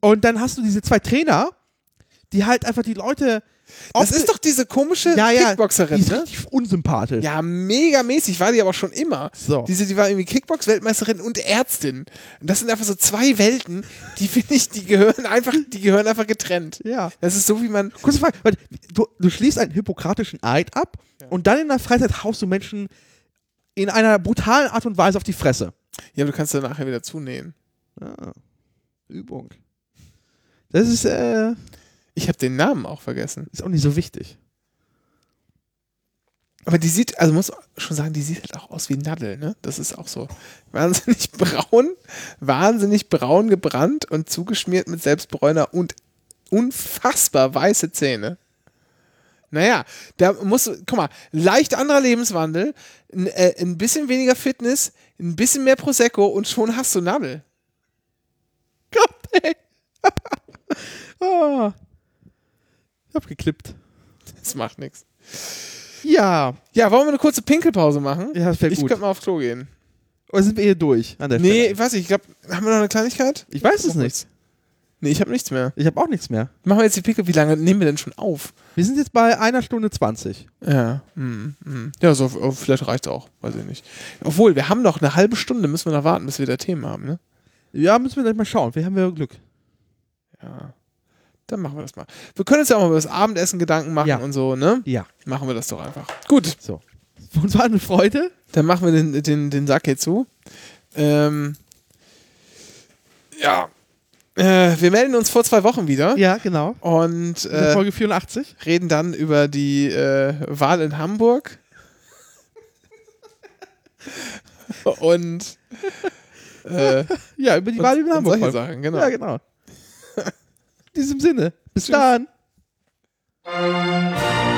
S2: Und dann hast du diese zwei Trainer, die halt einfach die Leute.
S1: Das ist doch diese komische
S2: ja, ja,
S1: Kickboxerin,
S2: die ist
S1: ne?
S2: richtig unsympathisch.
S1: Ja, mega mäßig war die aber schon immer.
S2: So.
S1: Diese, die war irgendwie Kickbox-Weltmeisterin und Ärztin. Und das sind einfach so zwei Welten, die finde ich, die gehören einfach, die gehören einfach getrennt.
S2: Ja.
S1: Das ist so, wie man.
S2: Kurze Frage, warte, du, du schließt einen hippokratischen Eid ab und dann in der Freizeit haust du Menschen in einer brutalen Art und Weise auf die Fresse.
S1: Ja, aber du kannst dann nachher wieder zunähen.
S2: Ah, Übung. Das ist, äh,
S1: Ich habe den Namen auch vergessen.
S2: ist auch nicht so wichtig.
S1: Aber die sieht, also muss schon sagen, die sieht halt auch aus wie Nadel, ne? Das ist auch so. Wahnsinnig braun, wahnsinnig braun gebrannt und zugeschmiert mit Selbstbräuner und unfassbar weiße Zähne. Naja, da musst du, guck mal, leicht anderer Lebenswandel, ein, äh, ein bisschen weniger Fitness, ein bisschen mehr Prosecco und schon hast du Nadel.
S2: Gott, ey. ah. Ich hab geklippt.
S1: Das macht nichts.
S2: Ja.
S1: Ja, wollen wir eine kurze Pinkelpause machen?
S2: Ja, das wäre
S1: ich
S2: gut.
S1: könnte mal auf Klo gehen.
S2: Oder sind wir hier durch an der
S1: Nee,
S2: Stelle?
S1: ich weiß nicht, ich glaube, haben wir noch eine Kleinigkeit?
S2: Ich weiß es nicht.
S1: Nee, ich habe nichts mehr.
S2: Ich habe auch nichts mehr.
S1: Machen wir jetzt die Pickel, wie lange nehmen wir denn schon auf?
S2: Wir sind jetzt bei einer Stunde 20.
S1: Ja, hm, hm. ja, so, oh, vielleicht reicht auch, weiß ich nicht. Obwohl, wir haben noch eine halbe Stunde, müssen wir noch warten, bis wir da Themen haben, ne?
S2: Ja, müssen wir gleich mal schauen. Wir haben ja Glück.
S1: Ja. Dann machen wir das mal. Wir können uns ja auch mal über das Abendessen Gedanken machen
S2: Ja.
S1: und so, ne?
S2: Ja.
S1: Machen wir das doch einfach. Gut,
S2: So. Uns war eine Freude.
S1: dann machen wir den, den, den Sack hier zu. Ähm, ja. Äh, wir melden uns vor zwei Wochen wieder
S2: Ja, genau.
S1: und äh,
S2: Folge 84.
S1: reden dann über die äh, Wahl in Hamburg. und äh,
S2: Ja, über die Wahl in Hamburg.
S1: solche Sachen, genau.
S2: Ja, genau. In diesem Sinne. Bis
S1: Tschüss.
S2: dann.